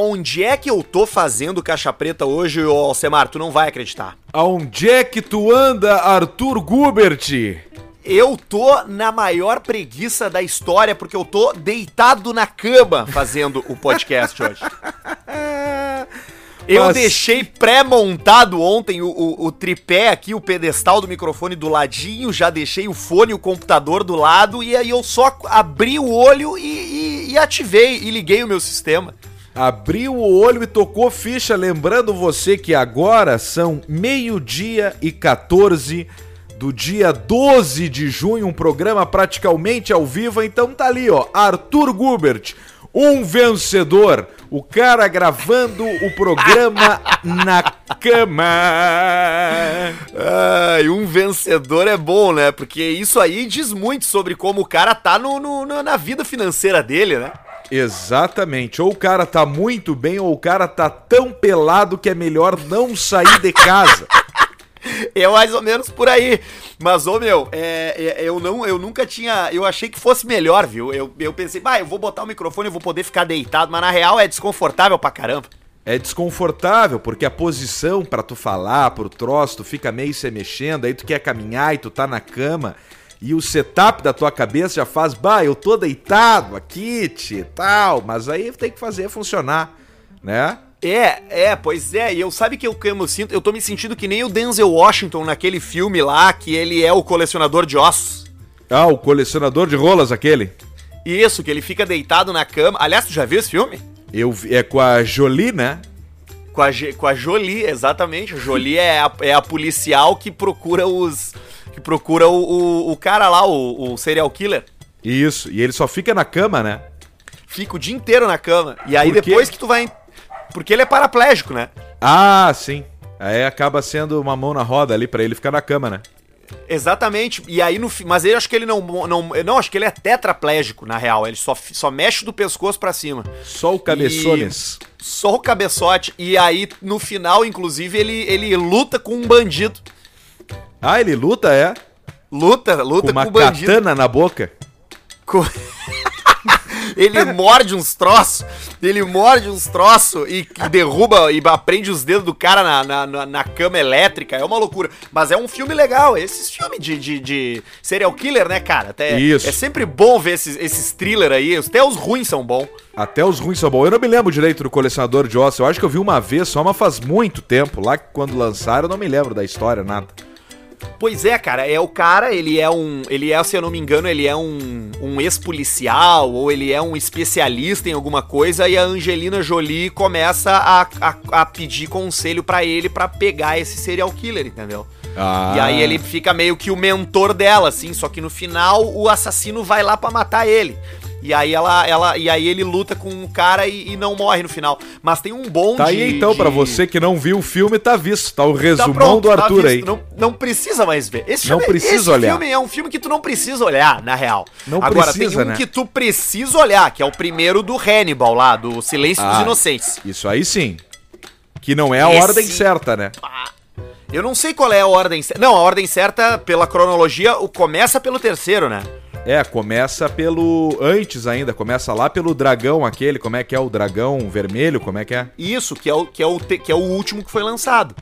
aonde é que eu tô fazendo caixa preta hoje, ô Alcemar? Tu não vai acreditar. Aonde é que tu anda, Arthur Gubert? Eu tô na maior preguiça da história, porque eu tô deitado na cama fazendo o podcast hoje. Eu Mas- deixei pré-montado ontem o, o- o tripé aqui, o pedestal do microfone do ladinho, já deixei o fone e o computador do lado, e aí eu só abri o olho e, e- e ativei e liguei o meu sistema. Abriu o olho e tocou ficha, lembrando você que agora são meio-dia e 14 do dia 12 de junho, um programa praticamente ao vivo, então tá ali, ó, Arthur Gubert, um vencedor, o cara gravando o programa na cama. Ai, um vencedor é bom, né? Porque isso aí diz muito sobre como o cara tá no, no- na vida financeira dele, né? Exatamente, ou o cara tá muito bem, ou o cara tá tão pelado que é melhor não sair de casa. É mais ou menos por aí. Mas, ô meu, é, é, eu, não, eu nunca tinha. Eu achei que fosse melhor, viu? Eu, eu pensei, bah, eu vou botar o microfone e vou poder ficar deitado, mas na real é desconfortável pra caramba. É desconfortável, porque a posição pra tu falar, pro troço, tu fica meio se mexendo, aí tu quer caminhar e tu tá na cama, e o setup da tua cabeça já faz, bah, eu tô deitado aqui, tchê, tal, mas aí tem que fazer funcionar, né? É, é, pois é, e eu sabe que eu, que eu me sinto, eu tô me sentindo que nem o Denzel Washington naquele filme lá, que ele é o colecionador de ossos. Ah, o colecionador de rolas aquele. Isso, que ele fica deitado na cama. Aliás, tu já viu esse filme? Eu vi- é com a Jolie, né? Com a, com a Jolie, exatamente. A Jolie é a, é a policial que procura os. Que procura o, o, o cara lá, o, o serial killer. Isso, e ele só fica na cama, né? Fica o dia inteiro na cama. E aí Por depois que tu vai. Porque ele é paraplégico, né? Ah, sim. Aí acaba sendo uma mão na roda ali pra ele ficar na cama, né? Exatamente. E aí no Mas ele acho que ele não. Não, não acho que ele é tetraplégico, na real. Ele só, só mexe do pescoço pra cima. Só o cabeçones. Só o cabeçote. E aí, no final, inclusive, ele, ele luta com um bandido. Ah, ele luta, é? Luta, luta Com com, uma bandido. katana na boca. Com- ele morde uns troços, ele morde uns troços e, e derruba e prende os dedos do cara na, na, na- na cama elétrica. É uma loucura. Mas é um filme legal. Esses filmes de, de, de serial killer, né, cara? Até, Isso. É sempre bom ver esses, esses thriller aí. Até os ruins são bons. Até os ruins são bons. Eu não me lembro direito do colecionador de ossos. Eu acho que eu vi uma vez só, mas faz muito tempo. Lá que quando lançaram, eu não me lembro da história, nada. Pois é, cara, é o cara, ele é um, ele é, se eu não me engano, ele é um, um ex-policial ou ele é um especialista em alguma coisa e a Angelina Jolie começa a, a, a pedir conselho pra ele pra pegar esse serial killer, entendeu? Ah. E aí ele fica meio que o mentor dela, assim, só que no final o assassino vai lá pra matar ele. E aí ela, ela, e aí ele luta com o cara e, e não morre no final. Mas tem um bom Tá de- aí então, de- pra você que não viu o filme, tá visto. Tá o Tá resumão pronto, do tá Arthur visto, aí. Não, não precisa mais ver. Esse Não filme, precisa esse olhar. filme é um filme que tu não precisa olhar, na real. Não Agora, precisa, tem um né? que tu precisa olhar, que é o primeiro do Hannibal lá, do Silêncio dos Ah, Inocentes. Isso aí sim. Que não é a Esse- ordem certa, né? Eu não sei qual é a ordem certa. Não, a ordem certa, pela cronologia, o começa pelo terceiro, né? É, começa pelo. Antes ainda, começa lá pelo dragão aquele. Como é que é o dragão vermelho? Como é que é? Isso, que é o, que é o, te- que é o último que foi lançado.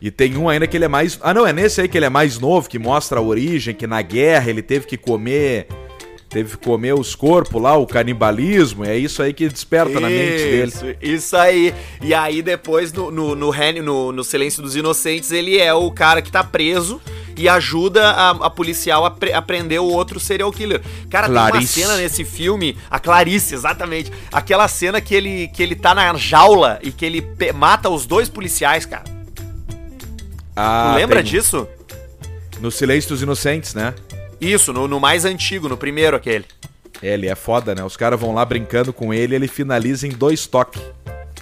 E tem um ainda que ele é mais. Ah, não, é nesse aí que ele é mais novo, que mostra a origem, que na guerra ele teve que comer. Teve que comer os corpos lá, o canibalismo. É isso aí que desperta na mente dele. Isso, isso aí. E aí depois no, no, no, no- no Silêncio dos Inocentes, ele é o cara que tá preso e ajuda a, a policial a, pre- a prender o outro serial killer. Cara, tem uma Clarice. cena nesse filme, a Clarice, exatamente. Aquela cena que ele, que ele tá na jaula e que ele mata os dois policiais, cara. Ah, tu lembra tem- disso? No Silêncio dos Inocentes, né? Isso, no, no mais antigo, no primeiro aquele. É, ele é foda, né? Os caras vão lá brincando com ele e ele finaliza em dois toques.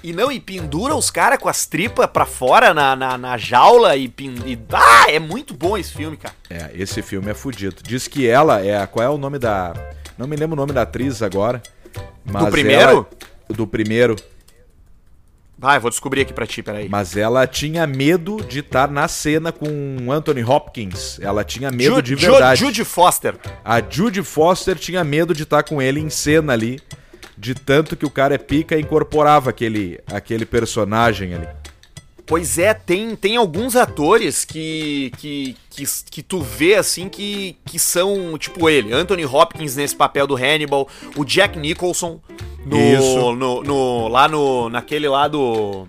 E não, e pendura os caras com as tripas pra fora na, na, na jaula e, e. Ah, é muito bom esse filme, cara. É, esse filme é fudido. Diz que ela é. Qual é o nome da. Não me lembro o nome da atriz agora. Do primeiro? ela- do primeiro. Vai, eu vou descobrir aqui pra ti, peraí. Mas ela tinha medo de estar na cena com Anthony Hopkins. Ela tinha medo Ju- de Ju- verdade. Judy Foster. A Judy Foster tinha medo de estar com ele em cena ali. De tanto que o cara é pica e incorporava aquele, aquele personagem ali. Pois é, tem, tem alguns atores que, que, que, que, tu vê assim que, que são tipo ele. Anthony Hopkins nesse papel do Hannibal, o Jack Nicholson no, no, no, lá no naquele lá do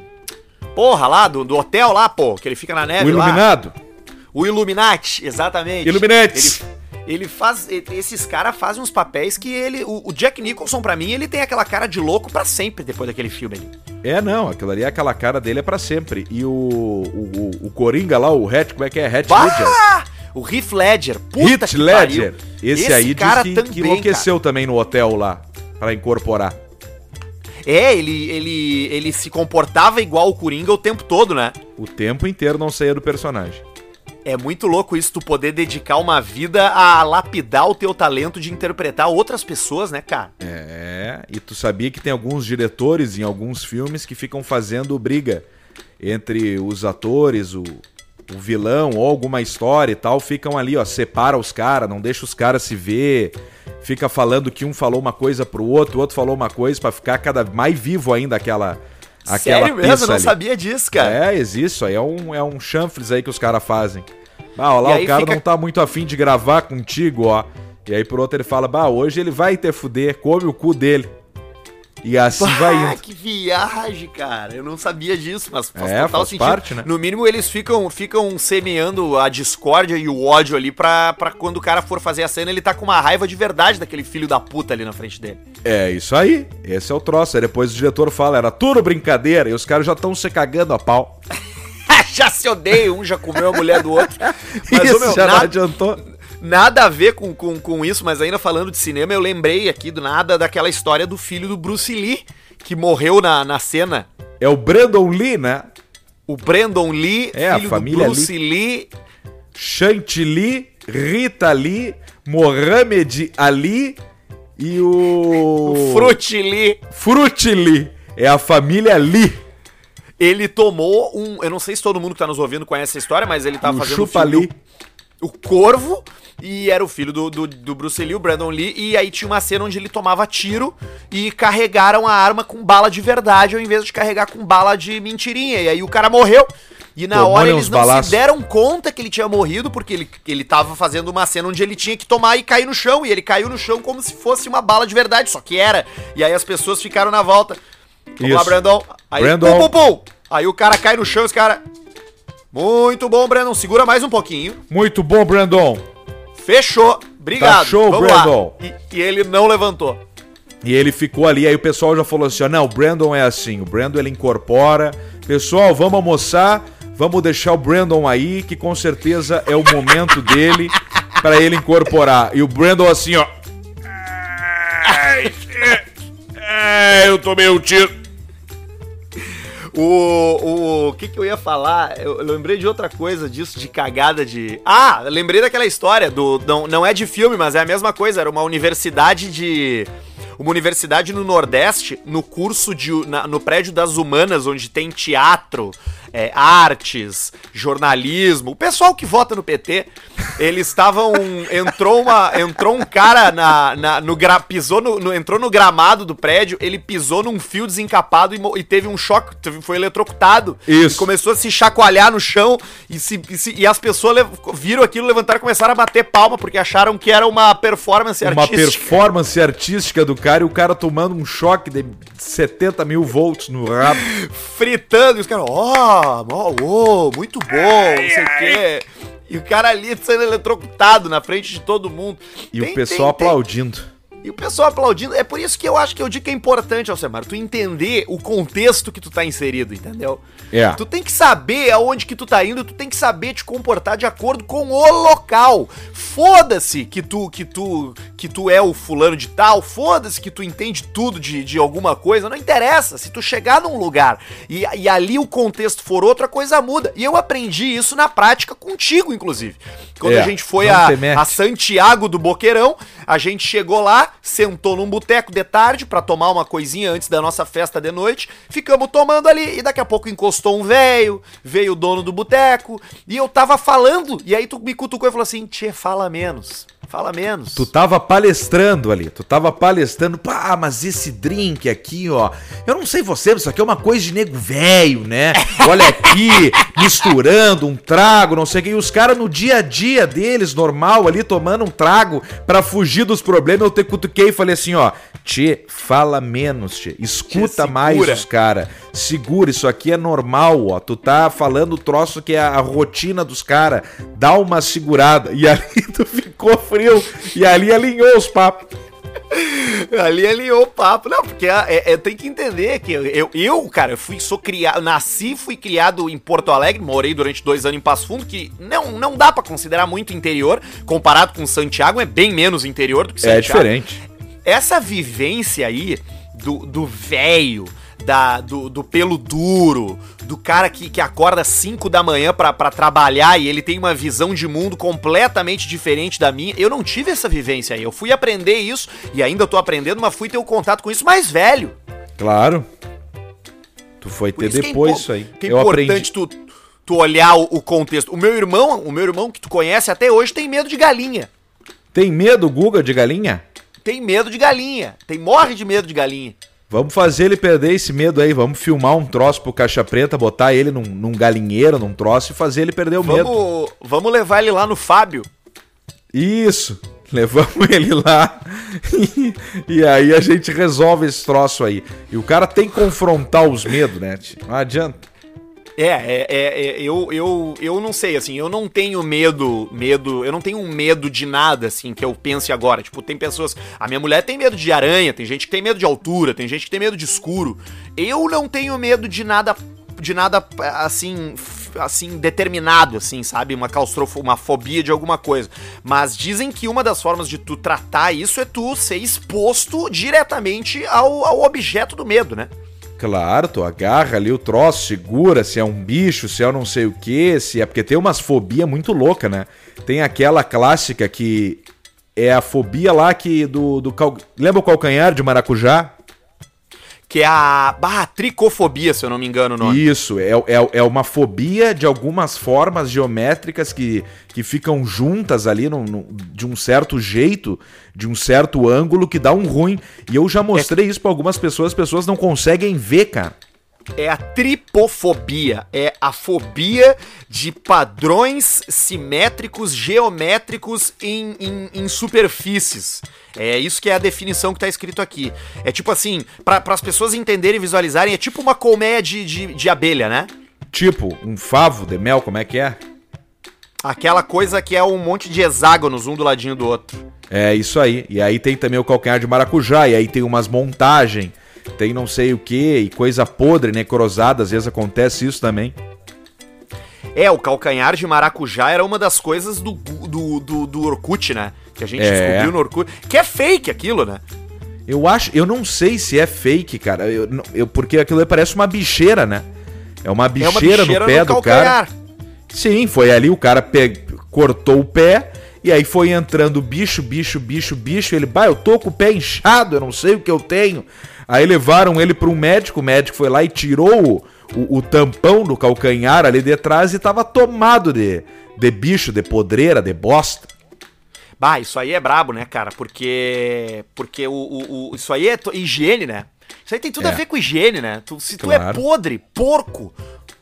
porra lá do, do hotel lá, pô, que ele fica na neve O Iluminado. Lá. O Illuminati, exatamente. Illuminati. Ele, ele faz. Esses caras fazem uns papéis que ele. O, o Jack Nicholson, para mim, ele tem aquela cara de louco para sempre depois daquele filme ali. É, não, aquilo ali é aquela cara dele é para sempre. E o, o, o, Coringa lá, o Hatch, como é que é? Hatch Ledger? O Heath Ledger. Puta Heath Ledger. Esse, Esse, aí cara que, também, que enlouqueceu cara. também no hotel lá, para incorporar. É, ele, ele, ele se comportava igual o Coringa o tempo todo, né? O tempo inteiro não saía do personagem. É muito louco isso, tu poder dedicar uma vida a lapidar o teu talento de interpretar outras pessoas, né, cara? É, e tu sabia que tem alguns diretores em alguns filmes que ficam fazendo briga entre os atores, o, o vilão ou alguma história e tal, ficam ali, ó, separa os caras, não deixa os caras se ver, fica falando que um falou uma coisa pro outro, o outro falou uma coisa para ficar cada mais vivo ainda aquela aquela Sério mesmo? Eu não ali. sabia disso, cara. É, existe. Aí é um, é um chanfles aí que os caras fazem. Ah, ó lá, o cara fica... não tá muito afim de gravar contigo, ó. E aí por outro ele fala, bah, hoje ele vai ter fuder, come o cu dele. E assim bah, vai indo. que viagem, cara. Eu não sabia disso, mas faz é, total faz sentido. Parte, né? No mínimo, eles ficam, ficam semeando a discórdia e o ódio ali pra, pra quando o cara for fazer a cena, ele tá com uma raiva de verdade daquele filho da puta ali na frente dele. É, isso aí. Esse é o troço. Aí depois o diretor fala, era tudo brincadeira, e os caras já estão se cagando a pau. já se odeiam, um já comeu a mulher do outro. Mas, isso, meu, já nada, não adiantou. Nada a ver com, com, com isso, mas ainda falando de cinema, eu lembrei aqui do nada daquela história do filho do Bruce Lee, que morreu na, na cena. É o Brandon Lee, né? O Brandon Lee, é, filho a família do Bruce Lee. Lee. Chantilly, Rita Lee, Mohamed Ali e o... o. Fruit Lee. É a família Lee ele tomou um. Eu não sei se todo mundo que tá nos ouvindo conhece essa história, mas ele tava um fazendo. Chupa ali. O Corvo, e era o filho do, do, do, Bruce Lee, o Brandon Lee, e aí tinha uma cena onde ele tomava tiro e carregaram a arma com bala de verdade ao invés de carregar com bala de mentirinha. E aí o cara morreu. E na Tomou hora eles não balaços. se deram conta que ele tinha morrido, porque ele, ele tava fazendo uma cena onde ele tinha que tomar e cair no chão. E ele caiu no chão como se fosse uma bala de verdade, só que era. E aí as pessoas ficaram na volta. Vamos Isso. lá, Brandon. Aí, Brandon. Pum, pum, pum. Aí o cara cai no chão, os cara. Muito bom, Brandon. Segura mais um pouquinho. Muito bom, Brandon. Fechou. Obrigado. Tá show, Vamos Brandon. E, e, ele não levantou. E ele ficou ali, aí o pessoal já falou assim: ó, não, o Brandon é assim, o Brandon ele incorpora. Pessoal, vamos almoçar, vamos deixar o Brandon aí, que com certeza é o momento dele para ele incorporar. E o Brandon assim, ó. eu tomei um tiro. O, o, que, que eu ia falar? Eu, eu, lembrei de outra coisa disso, de cagada de. Ah, lembrei daquela história do. Não, não é de filme, mas é a mesma coisa. Era uma universidade de uma universidade no Nordeste, no curso de. Na, no prédio das humanas, onde tem teatro, é, artes, jornalismo. O pessoal que vota no PT, eles estavam. entrou, uma, entrou um cara na, na no gra, pisou no, no, entrou no gramado do prédio, ele pisou num fio desencapado e, e teve um choque, foi eletrocutado. Isso. começou a se chacoalhar no chão e, se, e, se, e as pessoas viram aquilo, levantaram e começaram a bater palma porque acharam que era uma performance artística. Uma performance artística do cara e o cara tomando um choque de 70 mil volts no rabo. Fritando e os caras, ó, oh, oh, muito bom, não sei o quê. E o cara ali sendo eletrocutado na frente de todo mundo. E tem, o pessoal tem, aplaudindo. Tem. E o pessoal aplaudindo. É por isso que eu acho que eu digo que é importante, Alcemar, tu entender o contexto que tu tá inserido, entendeu? É. Tu tem que saber aonde que tu tá indo, tu tem que saber te comportar de acordo com o local. Foda-se que tu que tu que tu é o fulano de tal, foda-se que tu entende tudo de, de alguma coisa, não interessa. Se tu chegar num lugar e, e ali o contexto for outro, a coisa muda. E eu aprendi isso na prática contigo, inclusive. Quando é, a gente foi a, a Santiago do Boqueirão, a gente chegou lá, sentou num boteco de tarde para tomar uma coisinha antes da nossa festa de noite, ficamos tomando ali e daqui a pouco encostou um velho, veio o dono do boteco e eu tava falando e aí tu me cutucou e falou assim: "Tchê, fala menos". Fala menos. Tu tava palestrando ali, tu tava palestrando, pá, mas esse drink aqui, ó, eu não sei você, mas isso aqui é uma coisa de nego velho, né? Olha aqui, misturando um trago, não sei o que, e os caras no dia a dia deles, normal, ali, tomando um trago pra fugir dos problemas, eu te cutuquei e falei assim, ó, Tchê, fala menos, Tchê, escuta Tchê, mais os caras, segura, isso aqui é normal, ó, tu tá falando o troço que é a rotina dos caras, dá uma segurada, e ali tu ficou frio, e ali alinhou os papos. Ali alinhou o papo. Não, porque é, é, tem que entender que eu, eu, cara, fui, sou criado, nasci, fui criado em Porto Alegre, morei durante dois anos em Passo Fundo, que não, não dá para considerar muito interior, comparado com Santiago, é bem menos interior do que É Santiago. diferente. Essa vivência aí do do velho, da do, do pelo duro, do cara que, que acorda 5 da manhã pra pra trabalhar e ele tem uma visão de mundo completamente diferente da minha. Eu não tive essa vivência aí. Eu fui aprender isso e ainda tô aprendendo, mas fui ter um contato com isso mais velho. Claro. Tu foi ter isso é depois impo- isso aí. Que é Eu aprendi. importante tu, tu olhar o, o contexto. O meu irmão, o meu irmão que tu conhece até hoje tem medo de galinha. Tem medo, Guga, de galinha? Tem medo de galinha. Tem morre de medo de galinha. Vamos fazer ele perder esse medo aí. Vamos filmar um troço pro Caixa Preta, botar ele num, num galinheiro, num troço e fazer ele perder o medo. Vamos, vamos levar ele lá no Fábio. Isso. Levamos ele lá e, e aí a gente resolve esse troço aí. E o cara tem que confrontar os medos, né? Não adianta. É, é, é, é, eu, eu, eu não sei, assim, eu não tenho medo, medo, eu não tenho medo de nada, assim, que eu pense agora. Tipo, tem pessoas. A minha mulher tem medo de aranha, tem gente que tem medo de altura, tem gente que tem medo de escuro. Eu não tenho medo de nada, de nada, assim, assim, determinado, assim, sabe? Uma claustrofobia, uma fobia de alguma coisa. Mas dizem que uma das formas de tu tratar isso é tu ser exposto diretamente ao, ao objeto do medo, né? Claro, tu agarra ali o troço, segura se é um bicho, se é não sei o que, se é porque tem umas fobia muito louca, né? Tem aquela clássica que é a fobia lá que do, do cal... lembra o calcanhar de maracujá? Que é a. Bah, tricofobia, se eu não me engano o nome. Isso, é, é, é uma fobia de algumas formas geométricas que, que ficam juntas ali num- num- de um certo jeito, de um certo ângulo que dá um ruim. E eu já mostrei isso pra algumas pessoas, as pessoas não conseguem ver, cara. É a tripofobia. É a fobia de padrões simétricos, geométricos em, em, em superfícies. É isso que é a definição que tá escrito aqui. É tipo assim, para as pessoas entenderem e visualizarem, é tipo uma colmeia de, de, de abelha, né? Tipo, um favo de mel, como é que é? Aquela coisa que é um monte de hexágonos, um do ladinho do outro. É isso aí. E aí tem também o calcanhar de maracujá, e aí tem umas montagens, tem não sei o que, e coisa podre, necrosada, às vezes acontece isso também. É, o calcanhar de maracujá era uma das coisas do, do, do, do Orkut, né? Que a gente É. descobriu no Orkut. Que é fake aquilo, né? Eu acho, eu não sei se é fake, cara, eu, eu- porque aquilo parece uma bicheira, né? É uma É bicheira, uma bicheira no pé do cara. Sim, foi ali, o cara pe- cortou o pé, e aí foi entrando bicho, bicho, bicho, bicho, ele, bah, eu tô com o pé inchado, eu não sei o que eu tenho. Aí levaram ele para um médico, o médico foi lá e tirou o, o- tampão do calcanhar ali de trás e tava tomado de, de bicho, de podreira, de bosta. Bah, isso aí é brabo, né, cara? Porque. Porque o, o- o- isso aí é to- higiene, né? Isso aí tem tudo É. a ver com higiene, né? Tu- se tu é Claro. podre, porco,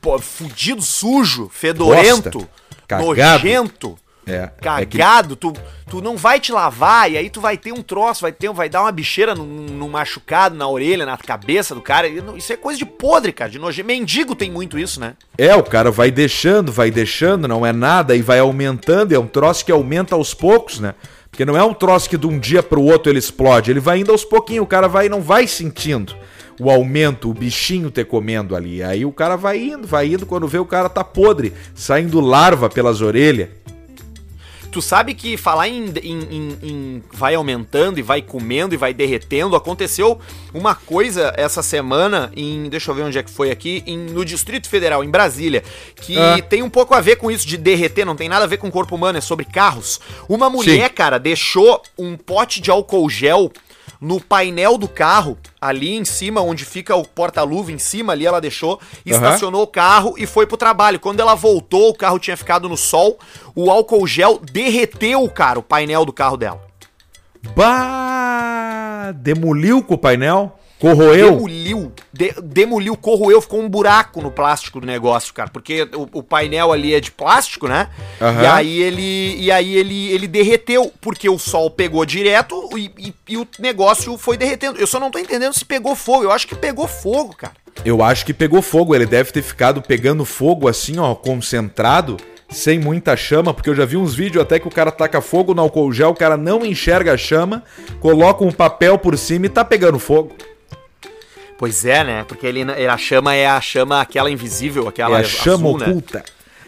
pô, fudido, sujo, fedorento, Bosta, nojento, É, cagado, tu, tu não vai te lavar e aí tu vai ter um troço, vai ter, vai dar uma bicheira no, machucado, na orelha, na cabeça do cara. Isso é coisa de podre, cara, de nojento. Mendigo tem muito isso, né? É, o cara vai deixando, vai deixando, não é nada, e vai aumentando, é um troço que aumenta aos poucos, né? Porque não é um troço que de um dia pro outro ele explode, ele vai indo aos pouquinhos, o cara vai não vai sentindo o aumento, o bichinho te comendo ali. Aí o cara vai indo, vai indo, quando vê o cara tá podre, saindo larva pelas orelhas. Tu sabe que falar em, em- em- em vai aumentando e vai comendo e vai derretendo, aconteceu uma coisa essa semana em, deixa eu ver onde é que foi aqui, no Distrito Federal, em Brasília, que Ah. tem um pouco a ver com isso de derreter, não tem nada a ver com o corpo humano, é sobre carros. Uma mulher, cara, deixou um pote de álcool gel no painel do carro, ali em cima, onde fica o porta-luva em cima, ali ela deixou, estacionou o carro e foi pro trabalho. Quando ela voltou, o carro tinha ficado no sol, o álcool gel derreteu, cara, o painel do carro dela. Bah! Demoliu com o painel? Corroeu? Demoliu, de, demoliu, corroeu, ficou um buraco no plástico do negócio, cara, porque o, o painel ali é de plástico, né? Aham. E aí ele, e aí ele, ele derreteu, porque o sol pegou direto e, e- e o negócio foi derretendo. Eu só não tô entendendo se pegou fogo. Eu acho que pegou fogo, cara. Eu acho que pegou fogo. Ele deve ter ficado pegando fogo assim, ó, concentrado, sem muita chama, porque eu já vi uns vídeos até que o cara taca fogo no álcool gel, o cara não enxerga a chama, coloca um papel por cima e tá pegando fogo. Pois é, né? Porque ele, a chama é a chama aquela invisível, aquela é a chama azul, né? oculta.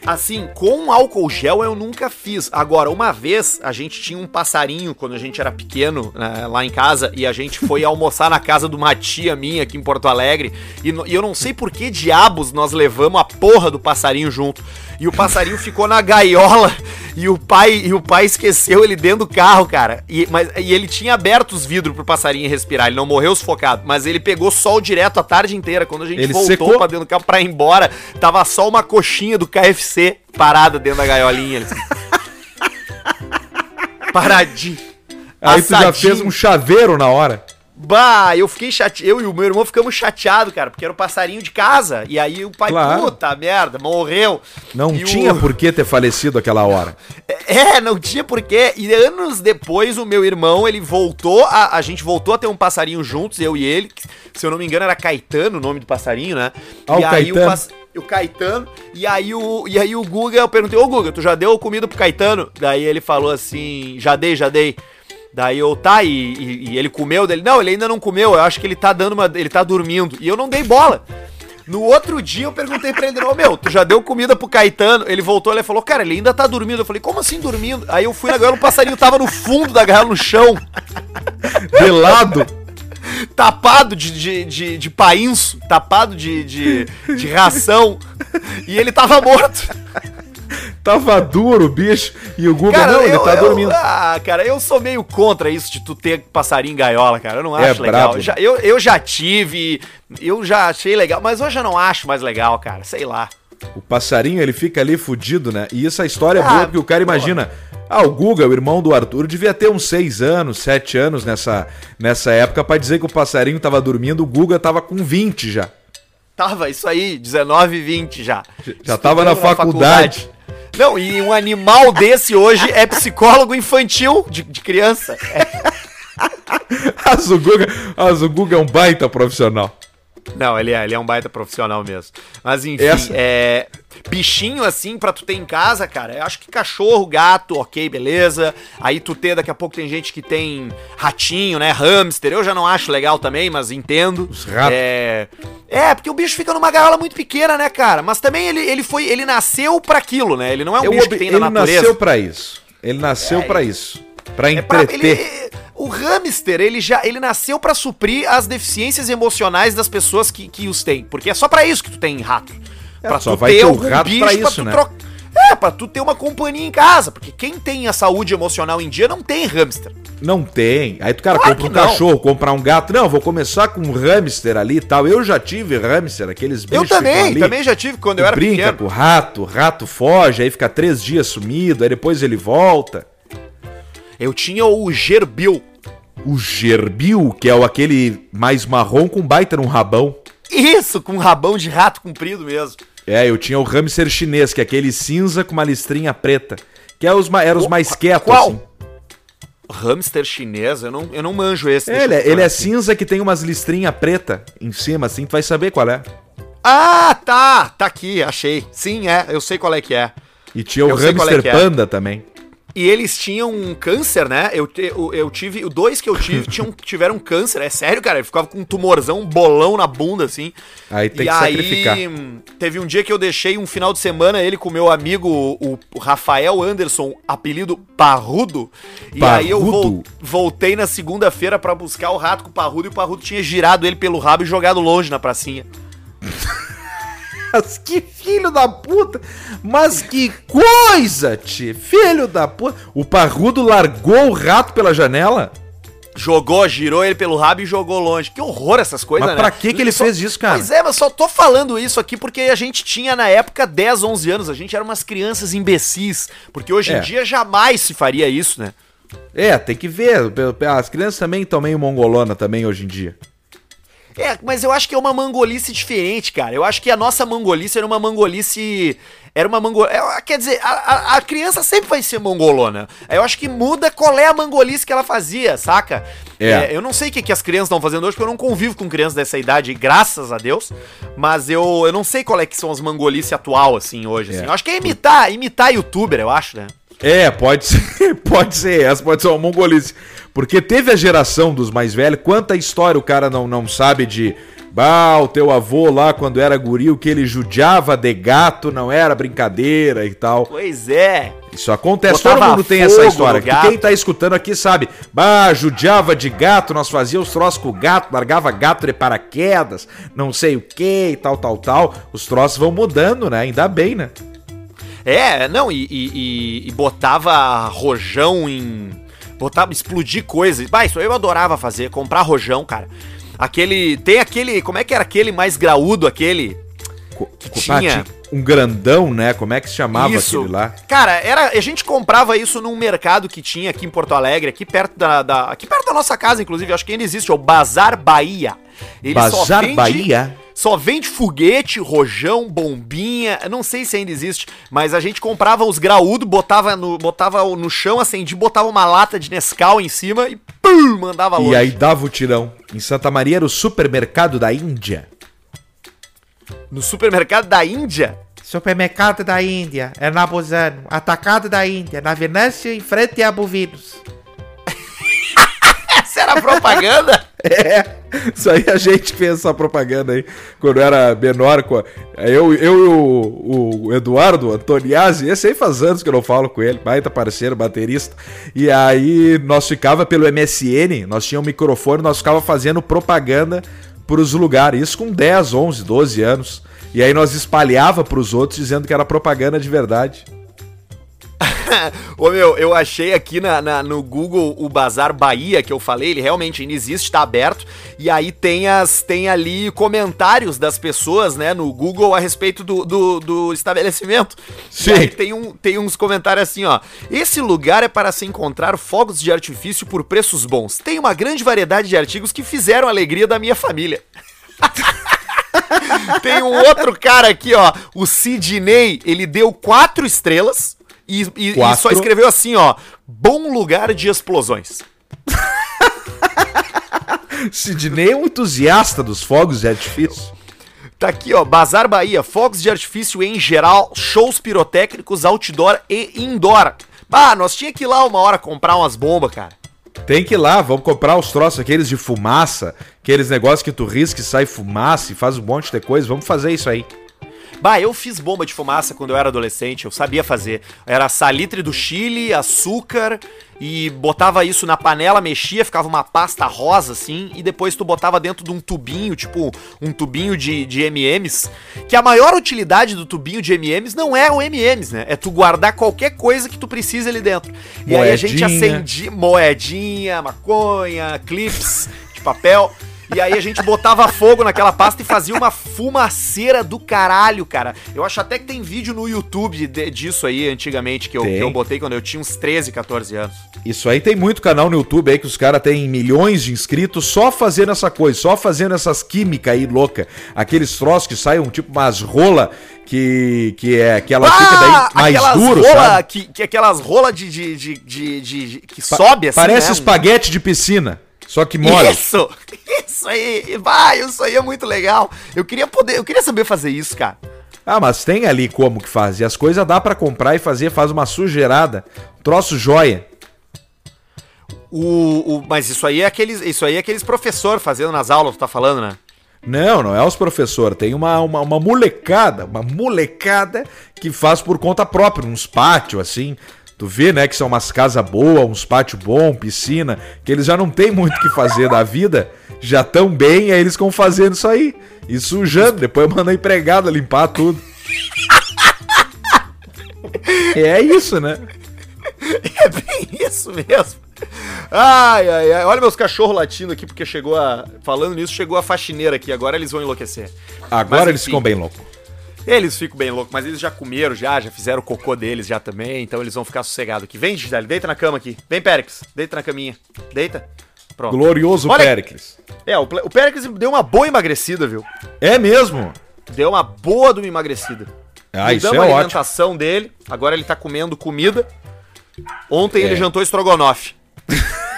Assim, com álcool gel eu nunca fiz. Agora, uma vez a gente tinha um passarinho quando a gente era pequeno né, lá em casa e a gente foi almoçar na casa de uma tia minha aqui em Porto Alegre e, e eu não sei por que diabos nós levamos a porra do passarinho junto. E o passarinho ficou na gaiola e o pai e o pai esqueceu ele dentro do carro, cara. E, mas, e ele tinha aberto os vidros pro passarinho respirar. Ele não morreu sufocado, mas ele pegou sol direto a tarde inteira. Quando a gente Ele voltou secou? pra dentro do carro pra ir embora, tava só uma coxinha do KFC parada dentro da gaiolinha. Paradinho. Aí tu já Assadinho. fez um chaveiro na hora. Bah, eu fiquei chateado. Eu e o meu irmão ficamos chateados, cara, porque era o passarinho de casa. E aí o pai, Claro. puta merda, morreu. Não E o- tinha por que ter falecido aquela hora. É, não tinha porquê. E anos depois, o meu irmão, ele voltou, a, a gente voltou a ter um passarinho juntos, eu e ele. que, Se eu não me engano, era Caetano o nome do passarinho, né? Ah, e o aí Caetano. o, pas- o Caetano. E aí o, e aí o Guga, eu perguntei, ô Guga, tu já deu comida pro Caetano? Daí ele falou assim, já dei, já dei. Daí eu, tá, e, e- e ele comeu dele? Não, ele ainda não comeu, eu acho que ele tá dando uma. Ele tá dormindo. E eu não dei bola. No outro dia eu perguntei pra ele, ô meu, tu já deu comida pro Caetano? Ele voltou e falou, cara, ele ainda tá dormindo. Eu falei, como assim dormindo? Aí eu fui na gaiola, o passarinho tava no fundo da gaiola, no chão, De lado. tapado de, de, de, de painço, tapado de, de, de ração. E ele tava morto. Tava duro o bicho. E o Guga, Cara, não, ele eu, tá eu- dormindo. Ah, cara, eu sou meio contra isso de tu ter passarinho em gaiola, cara. Eu não É acho legal. brabo. Já- eu, eu já tive, eu já achei legal, mas hoje eu não acho mais legal, cara. Sei lá. O passarinho, ele fica ali fudido, né? E essa história é Ah, boa porque o cara imagina. Ah, o Guga, o irmão do Arthur, devia ter uns 6 anos, 7 anos nessa, nessa época pra dizer que o passarinho tava dormindo, o Guga tava com 20 já. Tava isso aí, 19, 20 já. Já tava na Estudando faculdade. Não, e um animal desse hoje é psicólogo infantil de, de criança. É- Mas o Guga, mas o Guga é um baita profissional. Não, ele é, ele é um baita profissional mesmo. Mas enfim, Essa- é. Bichinho assim pra tu ter em casa, cara. Eu acho que cachorro, gato, ok, beleza. Aí tu ter, daqui a pouco tem gente que tem ratinho, né? Hamster. Eu já não acho legal também, mas entendo. Os ratos. É. É, porque o bicho fica numa gaiola muito pequena, né, cara? Mas também ele, ele foi. Ele nasceu pra aquilo, né? Ele não é um Eu bicho ob- que tem na ele natureza. nasceu pra isso. Ele nasceu É, pra isso. Pra É pra- entreter. ele- o hamster, ele já ele nasceu pra suprir as deficiências emocionais das pessoas que, que os têm. Porque é só pra isso que tu tem rato. É, só vai ter o rato pra isso, tu né? É, pra tu ter uma companhia em casa. Porque quem tem a saúde emocional em dia não tem hamster. Não tem. Aí tu, cara, Claro compra um não. cachorro, comprar um gato. Não, vou começar com um hamster ali e tal. Eu já tive hamster, aqueles Eu bichos ficam também, ali. também já tive quando eu Tu era brinca pequeno. com o rato, o rato foge, aí fica três dias sumido, aí depois ele volta. Eu tinha o gerbil. O gerbil, que é o aquele mais marrom com baita num rabão. Isso, com um rabão de rato comprido mesmo. É, eu tinha o hamster chinês, que é aquele cinza com uma listrinha preta. Que é os, eram os mais quietos, Qual? assim. Hamster chinês, eu não, eu não manjo esse. É, ele, é- ele é cinza que tem umas listrinhas preta em cima, assim, tu vai saber qual é. Ah, tá, tá aqui, achei. Sim, é, eu sei qual é que é. E tinha o Eu é hamster é. panda também. E eles tinham um câncer, né? Eu, eu, eu tive. Os dois que eu tive tinham, tiveram câncer. É sério, cara. Ele ficava com um tumorzão, um bolão na bunda, assim. Aí tem e que aí, sacrificar. Teve um dia que eu deixei um final de semana ele com meu amigo, o, Rafael Anderson, apelido Parrudo. E aí eu vol- Parrudo? voltei na segunda-feira pra buscar o rato com o Parrudo e o Parrudo tinha girado ele pelo rabo e jogado longe na pracinha. Mas que filho da puta! Mas que coisa, tio! Filho da puta! O parrudo largou o rato pela janela? Jogou, girou ele pelo rabo e jogou longe. Que horror essas coisas, Mas né? pra que que ele Só- fez isso, cara? Pois é, mas só tô falando isso aqui porque a gente tinha na época 10, 11 anos. A gente era umas crianças imbecis. Porque hoje É. em dia jamais se faria isso, né? É, tem que ver. As crianças também estão meio mongolona também hoje em dia. É, mas eu acho que é uma mangolice diferente, cara. Eu acho que a nossa mangolice era uma mangolice. Era uma mangolice. Quer dizer, a, a- a criança sempre vai ser mongolona. Eu acho que muda qual é a mangolice que ela fazia, saca? É. eu não sei o que, que as crianças estão fazendo hoje, porque eu não convivo com crianças dessa idade, graças a Deus. Mas eu, eu não sei qual é que são as mangolice atual, assim, hoje. Assim. É. Eu acho que é imitar, imitar youtuber, eu acho, né? É, pode ser, pode ser, essa pode ser uma mongolice. Porque teve a geração dos mais velhos, quanta história o cara não, não sabe de. Bah, o teu avô lá, quando era guri, o que ele judiava de gato não era brincadeira e tal. Pois é. Isso acontece, Botava todo mundo tem essa história. Quem tá escutando aqui sabe. Bah, judiava de gato, nós fazíamos troços com o gato, largava gato de paraquedas, não sei o que e tal, tal, tal. Os troços vão mudando, né? Ainda bem, né? É, não, e, e- e- botava rojão em. Botava, explodir coisas. Bah, isso eu adorava fazer, comprar rojão, cara. Aquele. Tem aquele. Como é que era aquele mais graúdo, aquele. Que co- tinha. ah, Um grandão, né? Como é que se chamava isso. aquele lá? Cara, era, a gente comprava isso num mercado que tinha aqui em Porto Alegre, aqui perto da. da- aqui perto da nossa casa, inclusive, acho que ainda existe, é o Bazar Bahia. Ele Bazar Bahia? Só vende foguete, rojão, bombinha. Não sei se ainda existe, mas a gente comprava os graúdos, botava no, botava no chão, acendia, botava uma lata de Nescau em cima e pum, mandava longe. E aí dava o tirão. Em Santa Maria era o supermercado da Índia. No supermercado da Índia. Supermercado da Índia, é na Bozano. Atacado da Índia, na Venâncio, em frente a Bovinos. Essa era a propaganda? É, isso aí a gente fez essa propaganda aí quando era menor. Eu, eu e o, o Eduardo Antoniazzi, esse aí faz anos que eu não falo com ele, baita parceiro, baterista. E aí nós ficava pelo MSN, nós tínhamos um microfone, nós ficava fazendo propaganda pros lugares, isso com 10, 11, 12 anos. E aí nós espalhava pros outros dizendo que era propaganda de verdade. Ô meu, eu achei aqui na, na- no Google o Bazar Bahia que eu falei, ele realmente ainda existe, tá aberto. E aí tem, as, tem ali comentários das pessoas, né, no Google a respeito do, do, do estabelecimento. Sim. Tem, um, tem uns comentários assim, ó. Esse lugar é para se encontrar fogos de artifício por preços bons. Tem uma grande variedade de artigos que fizeram a alegria da minha família. Tem um outro cara aqui, ó. O Sidney, ele deu quatro estrelas e, e- e só escreveu assim, ó. Bom lugar de explosões. Sidney é um entusiasta dos fogos de artifício. Tá aqui, ó. Bazar Bahia, fogos de artifício em geral, shows pirotécnicos, outdoor e indoor. Ah, nós tinha que ir lá uma hora comprar umas bombas, cara. Tem que ir lá, vamos comprar os troços aqueles de fumaça, aqueles negócios que tu risca e sai fumaça e faz um monte de coisa. Vamos fazer isso aí. Bah, eu fiz bomba de fumaça quando eu era adolescente, eu sabia fazer. Era salitre do Chile, açúcar e botava isso na panela, mexia, ficava uma pasta rosa assim, e depois tu botava dentro de um tubinho, tipo um tubinho de, de M&M's, que a maior utilidade do tubinho de M&M's não é o M&M's, né? É tu guardar qualquer coisa que tu precisa ali dentro. E aí a gente acendia moedinha, maconha, clips de papel. E aí a gente botava fogo naquela pasta e fazia uma fumaceira do caralho, cara. Eu acho até que tem vídeo no YouTube de- disso aí, antigamente, que eu, que eu botei quando eu tinha uns 13, 14 anos. Isso aí tem muito canal no YouTube aí que os caras têm milhões de inscritos só fazendo essa coisa, só fazendo essas químicas aí louca. Aqueles troços que saem um tipo umas rola que, que é que ela fica daí mais Ah, aquelas duro, rola, sabe? que, que aquelas rola de, de, de, de- de- de- que Pa- sobe assim, Parece né? espaguete de piscina, só que molha. Isso! Isso aí! Vai, isso aí é muito legal. Eu queria poder, eu queria saber fazer isso, cara. Ah, mas tem ali como que faz. E as coisas dá pra comprar e fazer, faz uma sujeirada. Troço joia. O, o- mas isso aí é aqueles, isso aí é aqueles professor fazendo nas aulas, tu tá falando, né? Não, não é os professores. Tem uma, uma, uma molecada, uma molecada que faz por conta própria, uns pátios assim. Tu vê, né, que são umas casas boas, uns pátios bons, piscina, que eles já não tem muito o que fazer da vida, já tão bem, aí eles ficam fazendo isso aí. E sujando, depois manda a empregada limpar tudo. É isso, né? É bem isso mesmo. Ai, ai, ai. Olha meus cachorros latindo aqui, porque chegou a. Falando nisso, chegou a faxineira aqui. Agora eles vão enlouquecer. Agora Mas, eles enfim. ficam bem loucos. Eles ficam bem loucos, mas eles já comeram, já, já fizeram o cocô deles já também, então eles vão ficar sossegados aqui. Vem, Gisele, deita na cama aqui. Vem, Périx, deita na caminha. Deita. Pronto. Glorioso Olha- Péricles. É, o, o Périx deu uma boa emagrecida, viu? É mesmo? Deu uma boa de uma emagrecida. Ah, isso é a ótimo. alimentação dele, agora ele tá comendo comida. Ontem É. ele jantou estrogonofe.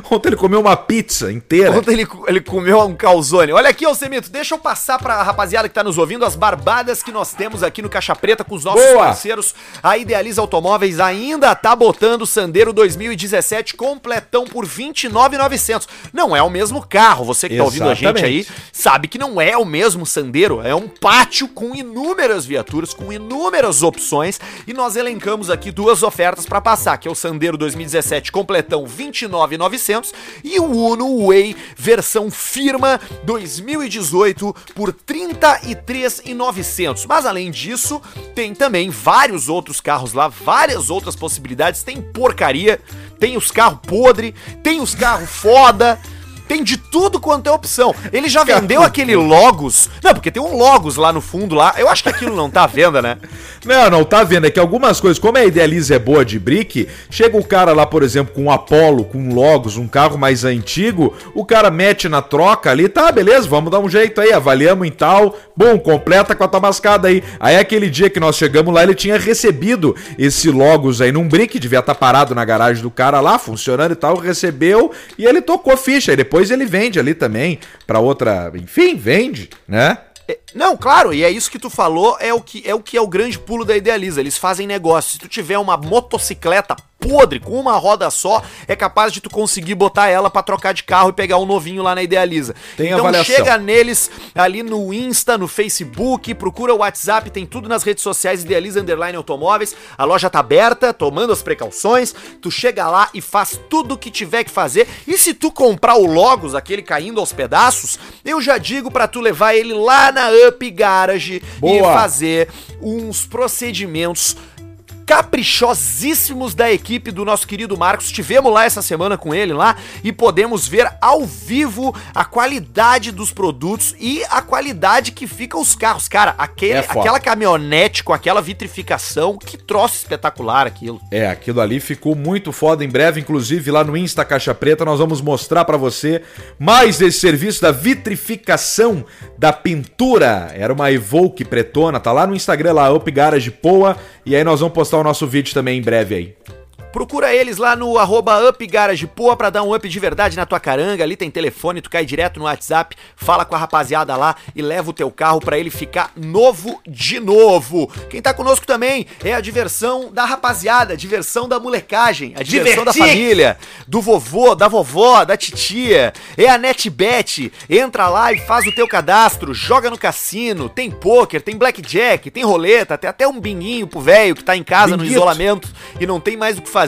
Ontem ele comeu uma pizza inteira. Ontem ele, ele comeu um calzone. Olha aqui, Alcemito, deixa eu passar pra rapaziada que tá nos ouvindo as barbadas que nós temos aqui no Caixa Preta com os nossos Boa! parceiros. A Idealiza Automóveis ainda tá botando o Sandero 2017 completão por 29,900. Não é o mesmo carro, você que tá ouvindo a gente aí sabe que não é o mesmo Sandero, é um pátio com inúmeras viaturas, com inúmeras opções e nós elencamos aqui duas ofertas pra passar, que é o Sandero 2017 completão 29,900 e o Uno Way versão firma 2018 por 33,900. Mas além disso, tem também vários outros carros lá, várias outras possibilidades, tem porcaria, tem os carros podre, tem os carros foda, tem de tudo quanto é opção. Ele já vendeu aquele Logos. Não, porque tem um Logos lá no fundo lá. Eu acho que aquilo não tá à venda, né? Não, não, tá vendo? É que algumas coisas, como a Idealiza é boa de brick, chega o cara lá, por exemplo, com um Apollo, com um Logos, um carro mais antigo, o cara mete na troca ali, tá, beleza, vamos dar um jeito aí, avaliamos em tal, bom, completa com a tamascada aí. Aí aquele dia que nós chegamos lá, ele tinha recebido esse Logos aí num brick, devia estar parado na garagem do cara lá, funcionando e tal, recebeu e ele tocou ficha. E depois ele vende ali também pra outra, enfim, vende, né? É, Não, claro, e é isso que tu falou, é o que é o que é o grande pulo da Idealiza. Eles fazem negócio. Se tu tiver uma motocicleta podre com uma roda só, é capaz de tu conseguir botar ela pra trocar de carro e pegar um novinho lá na Idealiza. Tem então avaliação. chega neles ali no Insta, no Facebook, procura o WhatsApp, tem tudo nas redes sociais Idealiza Underline Automóveis. A loja tá aberta, tomando as precauções. Tu chega lá e faz tudo o que tiver que fazer. E se tu comprar o Logos, aquele caindo aos pedaços, eu já digo pra tu levar ele lá na Up Garage Boa. e fazer uns procedimentos caprichosíssimos da equipe do nosso querido Marcos. Tivemos lá essa semana com ele lá e podemos ver ao vivo a qualidade dos produtos e a qualidade que fica os carros. Cara, aquele, É aquela caminhonete com aquela vitrificação, que troço espetacular aquilo. É, aquilo ali ficou muito foda. Em breve, inclusive, lá no Insta Caixa Preta, nós vamos mostrar pra você mais desse serviço da vitrificação da pintura. Era uma Evoque pretona, tá lá no Instagram, lá, Up Garage Poa. E aí nós vamos postar o nosso vídeo também em breve aí. Procura eles lá no arroba upgaragepoa pra dar um up de verdade na tua caranga. Ali tem telefone, tu cai direto no WhatsApp, fala com a rapaziada lá e leva o teu carro pra ele ficar novo de novo. Quem tá conosco também é a diversão da rapaziada, a diversão da molecagem, a diversão da família, do vovô, da vovó, da titia. É a NetBet. Entra lá e faz o teu cadastro, joga no cassino, tem poker, tem blackjack, tem roleta, tem até um binguinho pro velho que tá em casa no Binguito. isolamento e não tem mais o que fazer,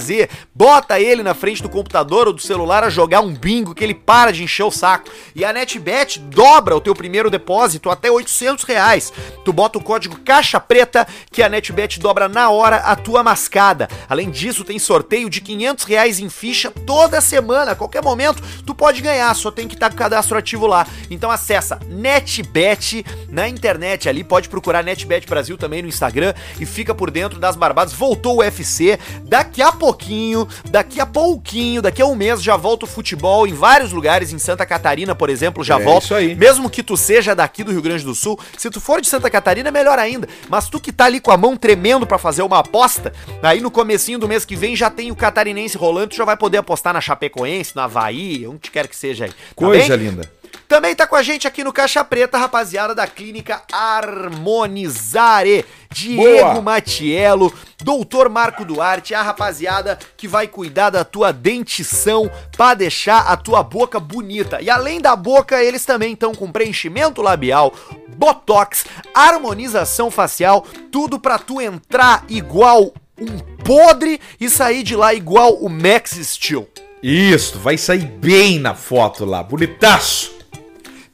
bota ele na frente do computador ou do celular a jogar um bingo que ele para de encher o saco. E a NetBet dobra o teu primeiro depósito até 800 reais. Tu bota o código Caixa Preta que a NetBet dobra na hora a tua mascada. Além disso, tem sorteio de 500 reais em ficha toda semana. A qualquer momento tu pode ganhar, só tem que estar com o cadastro ativo lá. Então acessa NetBet na internet ali, pode procurar NetBet Brasil também no Instagram e fica por dentro das barbadas. Voltou o UFC, daqui a pouquinho, daqui a pouquinho, daqui a um mês já volta o futebol em vários lugares, em Santa Catarina, por exemplo, já É volta. isso aí. Mesmo que tu seja daqui do Rio Grande do Sul, se tu for de Santa Catarina, é melhor ainda. Mas tu que tá ali com a mão tremendo pra fazer uma aposta, aí no comecinho do mês que vem já tem o catarinense rolando, tu já vai poder apostar na Chapecoense, na Havaí, onde quer que seja aí. Tá Coisa bem? linda. Também tá com a gente aqui no Caixa Preta, rapaziada da Clínica Harmonizare. Diego Boa. Matiello, Doutor Marco Duarte, a rapaziada que vai cuidar da tua dentição pra deixar a tua boca bonita. E além da boca, eles também estão com preenchimento labial, botox, harmonização facial, tudo pra tu entrar igual um podre e sair de lá igual o Max Steel. Isso, vai sair bem na foto lá, bonitaço.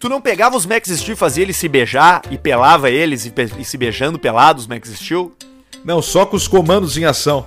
Tu não pegava os Max Steel e fazia eles se beijar e pelava eles e, e se beijando pelados, Max Steel? Não, só com os comandos em ação.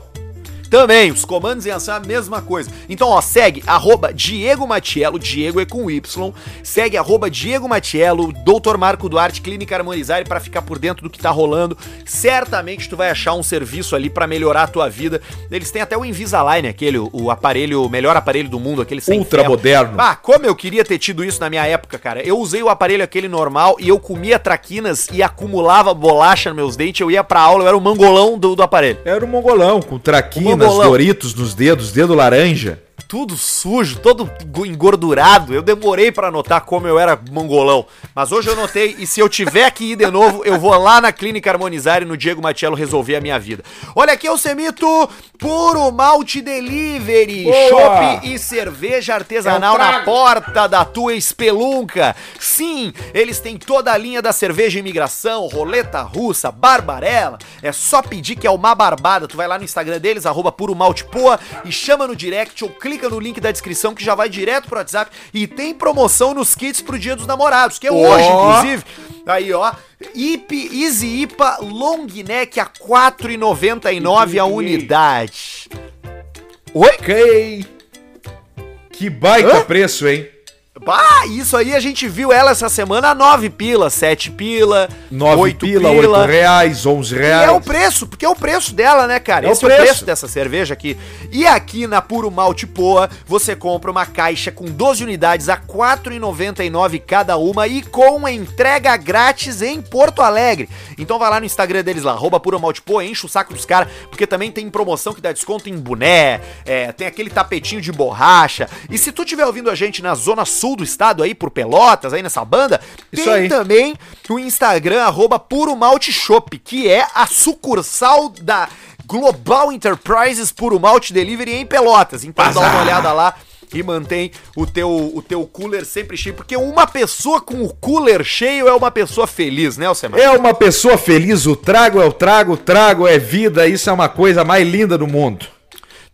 Também, os comandos em ação é a mesma coisa. Então, ó, segue arroba Diego Matiello, Diego é com Y, segue arroba Diego Matiello, Dr. Marco Duarte, Clínica Harmonizar para ficar por dentro do que tá rolando. Certamente tu vai achar um serviço ali para melhorar a tua vida. Eles têm até o Invisalign, aquele, o aparelho, o melhor aparelho do mundo, aquele sem Ultra ferro. moderno. Ah, como eu queria ter tido isso na minha época, cara. Eu usei o aparelho aquele normal e eu comia traquinas e acumulava bolacha nos meus dentes. Eu ia pra aula, eu era o mangolão do, do aparelho. Era um mongolão, com traquinas, Mongolão. Doritos nos dedos, dedo laranja. Tudo sujo, todo engordurado. Eu demorei pra notar como eu era mongolão. Mas hoje eu notei e se eu tiver que ir de novo, eu vou lá na Clínica Harmonizar e no Diego Matiello resolver a minha vida. Olha aqui o Semito, puro malte delivery. Chopp e cerveja artesanal na porta da tua espelunca. Sim, eles têm toda a linha da cerveja imigração, roleta russa, barbarella. É só pedir que é uma barbada. Tu vai lá no Instagram deles, arroba puro malte poa, e chama no direct ou clica no link da descrição que já vai direto pro WhatsApp. E tem promoção nos kits pro dia dos namorados, que é hoje, Ó. inclusive. Aí, ó. IP, Easy IPA Long Neck a 4,99 a unidade. Oi? Ok. Que baita Hã? preço, hein? Bah, isso aí a gente viu ela essa semana a 9 pila, 7 pila, 9 8 pila, pila. 8 reais, 11 E reais. é o preço, porque é o preço dela, né, cara? É o Esse é o preço. preço dessa cerveja aqui. E aqui na Puro Malte Poa, você compra uma caixa com 12 unidades a R$ 4,99 cada uma e com entrega grátis em Porto Alegre. Então vai lá no Instagram deles lá, arroba Puro Malte Poa, enche o saco dos caras, porque também tem promoção que dá desconto em boné, é, tem aquele tapetinho de borracha. E se tu estiver ouvindo a gente na zona sul do estado aí, por Pelotas, aí nessa banda, Isso tem aí. também o Instagram, arroba Puro Malte Shop, que é a sucursal da Global Enterprises Puro Malte Delivery em Pelotas. Então dá uma olhada lá e mantém o teu, o teu cooler sempre cheio, porque uma pessoa com o cooler cheio é uma pessoa feliz, né, Alcemar? É uma pessoa feliz, o trago é o trago, o trago é vida, isso é uma coisa mais linda do mundo.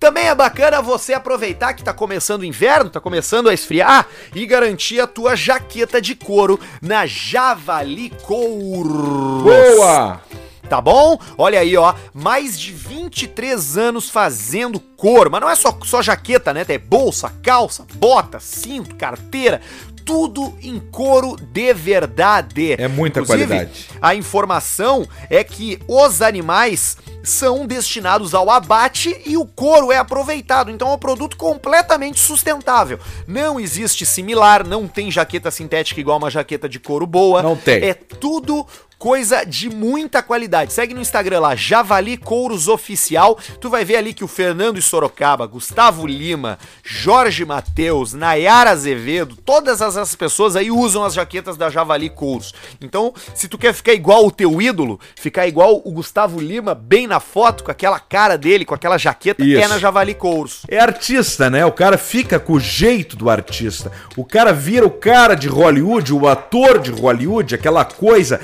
Também é bacana você aproveitar que tá começando o inverno, tá começando a esfriar e garantir a tua jaqueta de couro na Javali Couro. Boa! Tá bom? Olha aí, ó. Mais de 23 anos fazendo couro. Mas não é só, só jaqueta, né? Tem bolsa, calça, bota, cinto, carteira. Tudo em couro de verdade. É muita qualidade. A informação é que os animais são destinados ao abate e o couro é aproveitado. Então é um produto completamente sustentável. Não existe similar, não tem jaqueta sintética igual uma jaqueta de couro boa. Não tem. É tudo coisa de muita qualidade. Segue no Instagram lá, Javali Couros Oficial. Tu vai ver ali que o Fernando e Sorocaba, Gustavo Lima, Jorge Matheus, Nayara Azevedo, todas essas pessoas aí usam as jaquetas da Javali Couros. Então, se tu quer ficar igual o teu ídolo, ficar igual o Gustavo Lima, bem na foto, com aquela cara dele, com aquela jaqueta, Isso. é na Javali Couros. É artista, né? O cara fica com o jeito do artista. O cara vira o cara de Hollywood, o ator de Hollywood, aquela coisa,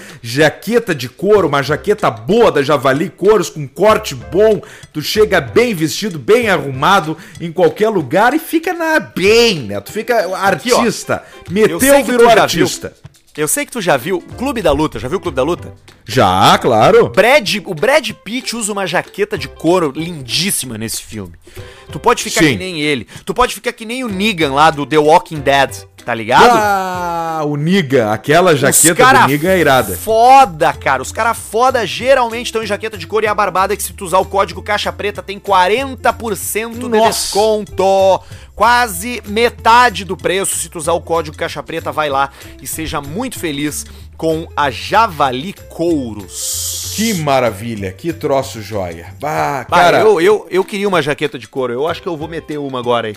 jaqueta de couro, uma jaqueta boa da Javali Couros, com corte bom. Tu chega bem vestido, bem arrumado em qualquer lugar e fica na bem, né? Tu fica artista. Eu Meteu, virou artista. Eu sei que tu já viu Clube da Luta, já viu o Clube da Luta? Já, claro. Brad, o Brad Pitt usa uma jaqueta de couro lindíssima nesse filme. Tu pode ficar Sim. que nem ele. Tu pode ficar que nem o Negan lá do The Walking Dead, tá ligado? Ah, o Niga, aquela jaqueta do Niga é irada. Foda, cara. Os cara foda geralmente estão em jaqueta de couro e a barbada que se tu usar o código caixa preta tem 40% de Nossa. desconto. Quase metade do preço se tu usar o código caixa preta, vai lá e seja muito feliz com a Javali Couros. Que maravilha, que troço joia. Ah, Bah, cara, eu, eu, eu queria uma jaqueta de couro. Eu acho que eu vou meter uma agora aí.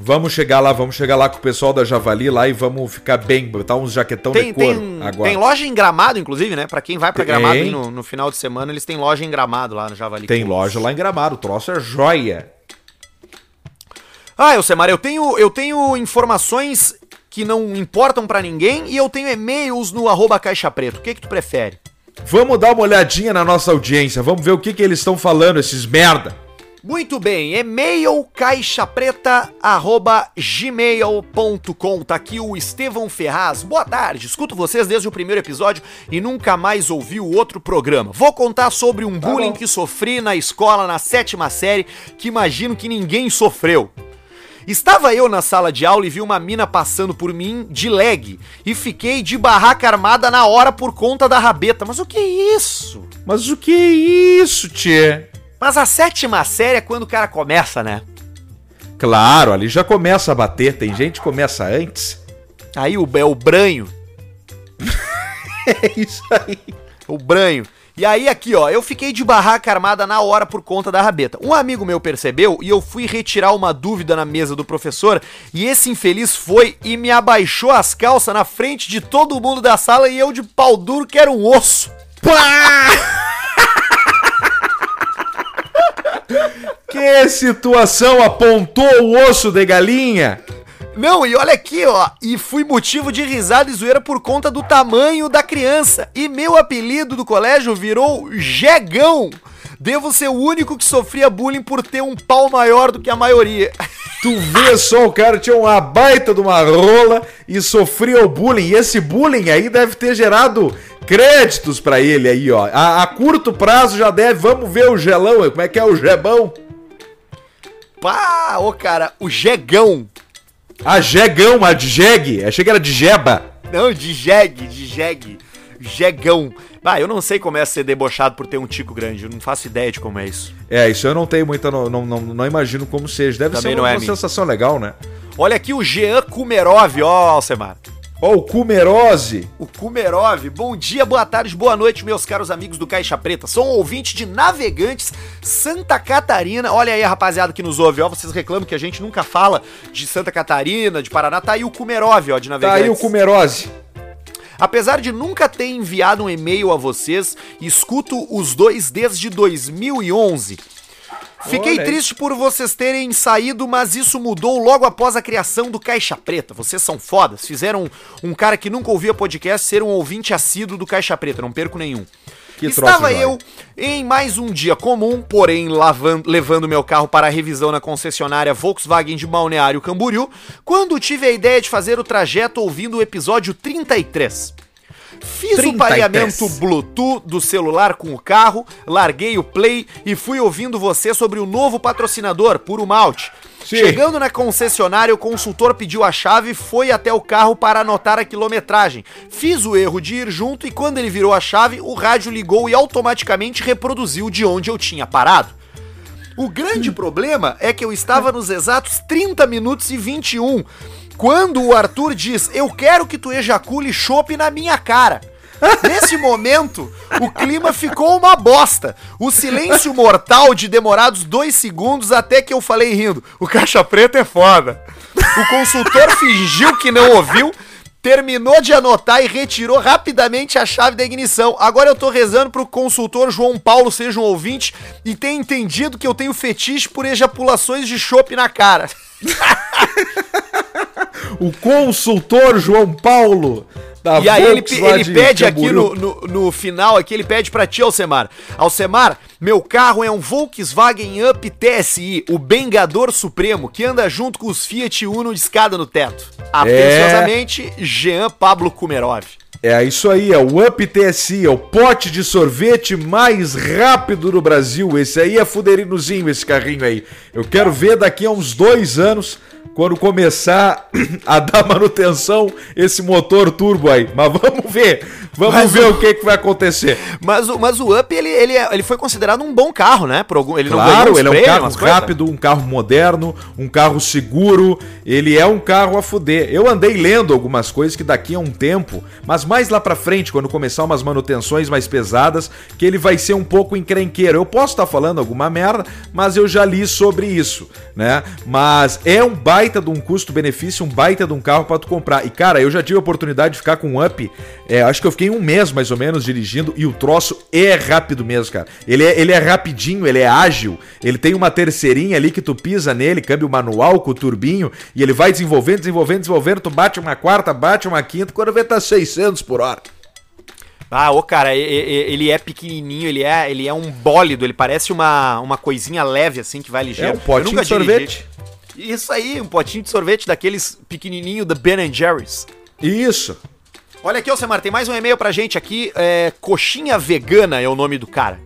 Vamos chegar lá, vamos chegar lá com o pessoal da Javali lá e vamos ficar bem, botar uns jaquetão Tem, de couro tem, agora. tem loja em Gramado, inclusive, né? Pra quem vai pra Tem. Gramado aí no, no final de semana, eles têm loja em Gramado lá no Javali. Tem loja lá em Gramado, o troço é joia. Ah, Elcemar, eu tenho, eu tenho informações que não importam pra ninguém e eu tenho e-mails no arroba caixa preto. O que que tu prefere? Vamos dar uma olhadinha na nossa audiência, vamos ver o que, que eles estão falando, esses merda. Muito bem, e-mail caixapreta@gmail.com. Tá aqui o Estevão Ferraz. Boa tarde. Escuto vocês desde o primeiro episódio e nunca mais ouvi o outro programa. Vou contar sobre um bullying que sofri na escola na sétima série, que imagino que ninguém sofreu. Estava eu na sala de aula e vi uma mina passando por mim de leg e fiquei de barraca armada na hora por conta da rabeta. Mas o que é isso? Mas o que é isso, tchê? Mas a sétima série é quando o cara começa, né? Claro, ali já começa a bater, tem gente que começa antes. Aí o, é o branho. É isso aí. O branho. E aí aqui, ó, eu fiquei de barraca armada na hora por conta da rabeta. Um amigo meu percebeu e eu fui retirar uma dúvida na mesa do professor e esse infeliz foi e me abaixou as calças na frente de todo mundo da sala e eu de pau duro que era um osso. Que situação apontou o osso de galinha? Não, e olha aqui, ó. E fui motivo de risada e zoeira por conta do tamanho da criança. E meu apelido do colégio virou Jegão. Devo ser o único que sofria bullying por ter um pau maior do que a maioria. Tu vê só, o cara tinha uma baita de uma rola e sofria o bullying. E esse bullying aí deve ter gerado créditos pra ele aí, ó. A, a curto prazo já deve. Vamos ver o gelão, como é que é o gebão? Pá, ô cara, o Jegão. A jegão, a de jegue. Achei que era de jeba. Não, de jegue, de jegue. Jegão. Ah, eu não sei como é ser debochado por ter um tico grande. Eu não faço ideia de como é isso. É, isso eu não tenho muita. Não, não, não, não imagino como seja. Deve Também ser uma, é uma sensação legal, né? Olha aqui o Jean Kumerov, ó, Alcemar. Ó, o Kumerose. O Kumerov. Bom dia, boa tarde, boa noite, meus caros amigos do Caixa Preta. Sou um ouvinte de Navegantes, Santa Catarina. Olha aí rapaziada que nos ouve, ó. Vocês reclamam que a gente nunca fala de Santa Catarina, de Paraná. Tá aí o Kumerov, ó, de Tá Navegantes. aí o Kumerose. Apesar de nunca ter enviado um e-mail a vocês, escuto os dois desde 2011. Fiquei Olha aí. triste por vocês terem saído, mas isso mudou logo após a criação do Caixa Preta. Vocês são fodas. Fizeram um cara que nunca ouvia podcast ser um ouvinte assíduo do Caixa Preta. Não perco nenhum. Que Estava eu em mais um dia comum, porém lavan- levando meu carro para a revisão na concessionária Volkswagen de Balneário Camboriú, quando tive a ideia de fazer o trajeto ouvindo o episódio 33. Fiz o 33. pareamento Bluetooth do celular com o carro, larguei o play e fui ouvindo você sobre o novo patrocinador, Puro Malte. Sim. Chegando na concessionária, o consultor pediu a chave e foi até o carro para anotar a quilometragem. Fiz o erro de ir junto e quando ele virou a chave, o rádio ligou e automaticamente reproduziu de onde eu tinha parado. O grande problema é que eu estava nos exatos 30 minutos e 21 quando o Arthur diz: Eu quero que tu ejacule chope na minha cara. Nesse momento, o clima ficou uma bosta. O silêncio mortal de demorados dois segundos até que eu falei rindo. O caixa preta é foda. O consultor fingiu que não ouviu, terminou de anotar e retirou rapidamente a chave da ignição. Agora eu tô rezando pro consultor João Paulo seja um ouvinte e tenha entendido que eu tenho fetiche por ejaculações de chope na cara. O consultor João Paulo da E aí ele, Volks ele de pede aqui no, no, no final, aqui ele pede pra ti, Alcemar. Alcemar, meu carro é um Volkswagen Up TSI, o Bengador Supremo, que anda junto com os Fiat Uno de escada no teto. Atenciosamente, Jean Pablo Kumerov. É isso aí, é o Up TSI, é o pote de sorvete mais rápido do Brasil. Esse aí é fuderinozinho, esse carrinho aí. Eu quero ver daqui a uns dois anos, quando começar a dar manutenção, esse motor turbo aí. Mas vamos ver, vamos Mas ver o- o que, que vai acontecer. Mas, o- mas o Up, ele, ele, é- ele foi considerado um bom carro, né? Por algum, ele não Claro, uns ele é um carro rápido, um carro moderno, um carro seguro. Ele é um carro a fuder. Eu andei lendo algumas coisas que daqui a um tempo, mas mais lá pra frente, quando começar umas manutenções mais pesadas, que ele vai ser um pouco encrenqueiro. Eu posso estar falando alguma merda, mas eu já li sobre isso, né? Mas é um baita de um custo-benefício, um baita de um carro pra tu comprar. E cara, eu já tive a oportunidade de ficar com um Up, é, acho que eu fiquei um mês mais ou menos dirigindo e o troço é rápido mesmo, cara. Ele é, ele é rapidinho, ele é ágil, ele tem uma terceirinha ali que tu pisa nele, câmbio manual com o turbinho, e ele vai desenvolvendo, desenvolvendo, desenvolvendo, tu bate uma quarta, bate uma quinta, quando vê tá 600 por hora. Ah, ô cara, ele é pequenininho, ele é, ele é um bólido, ele parece uma, uma coisinha leve assim que vai ligeiro. É um potinho de sorvete. dirigi. Isso aí, um potinho de sorvete daqueles pequenininho da Ben Jerry's. Isso. Olha aqui, Alcemar, tem mais um e-mail pra gente aqui. É, Coxinha Vegana é o nome do cara.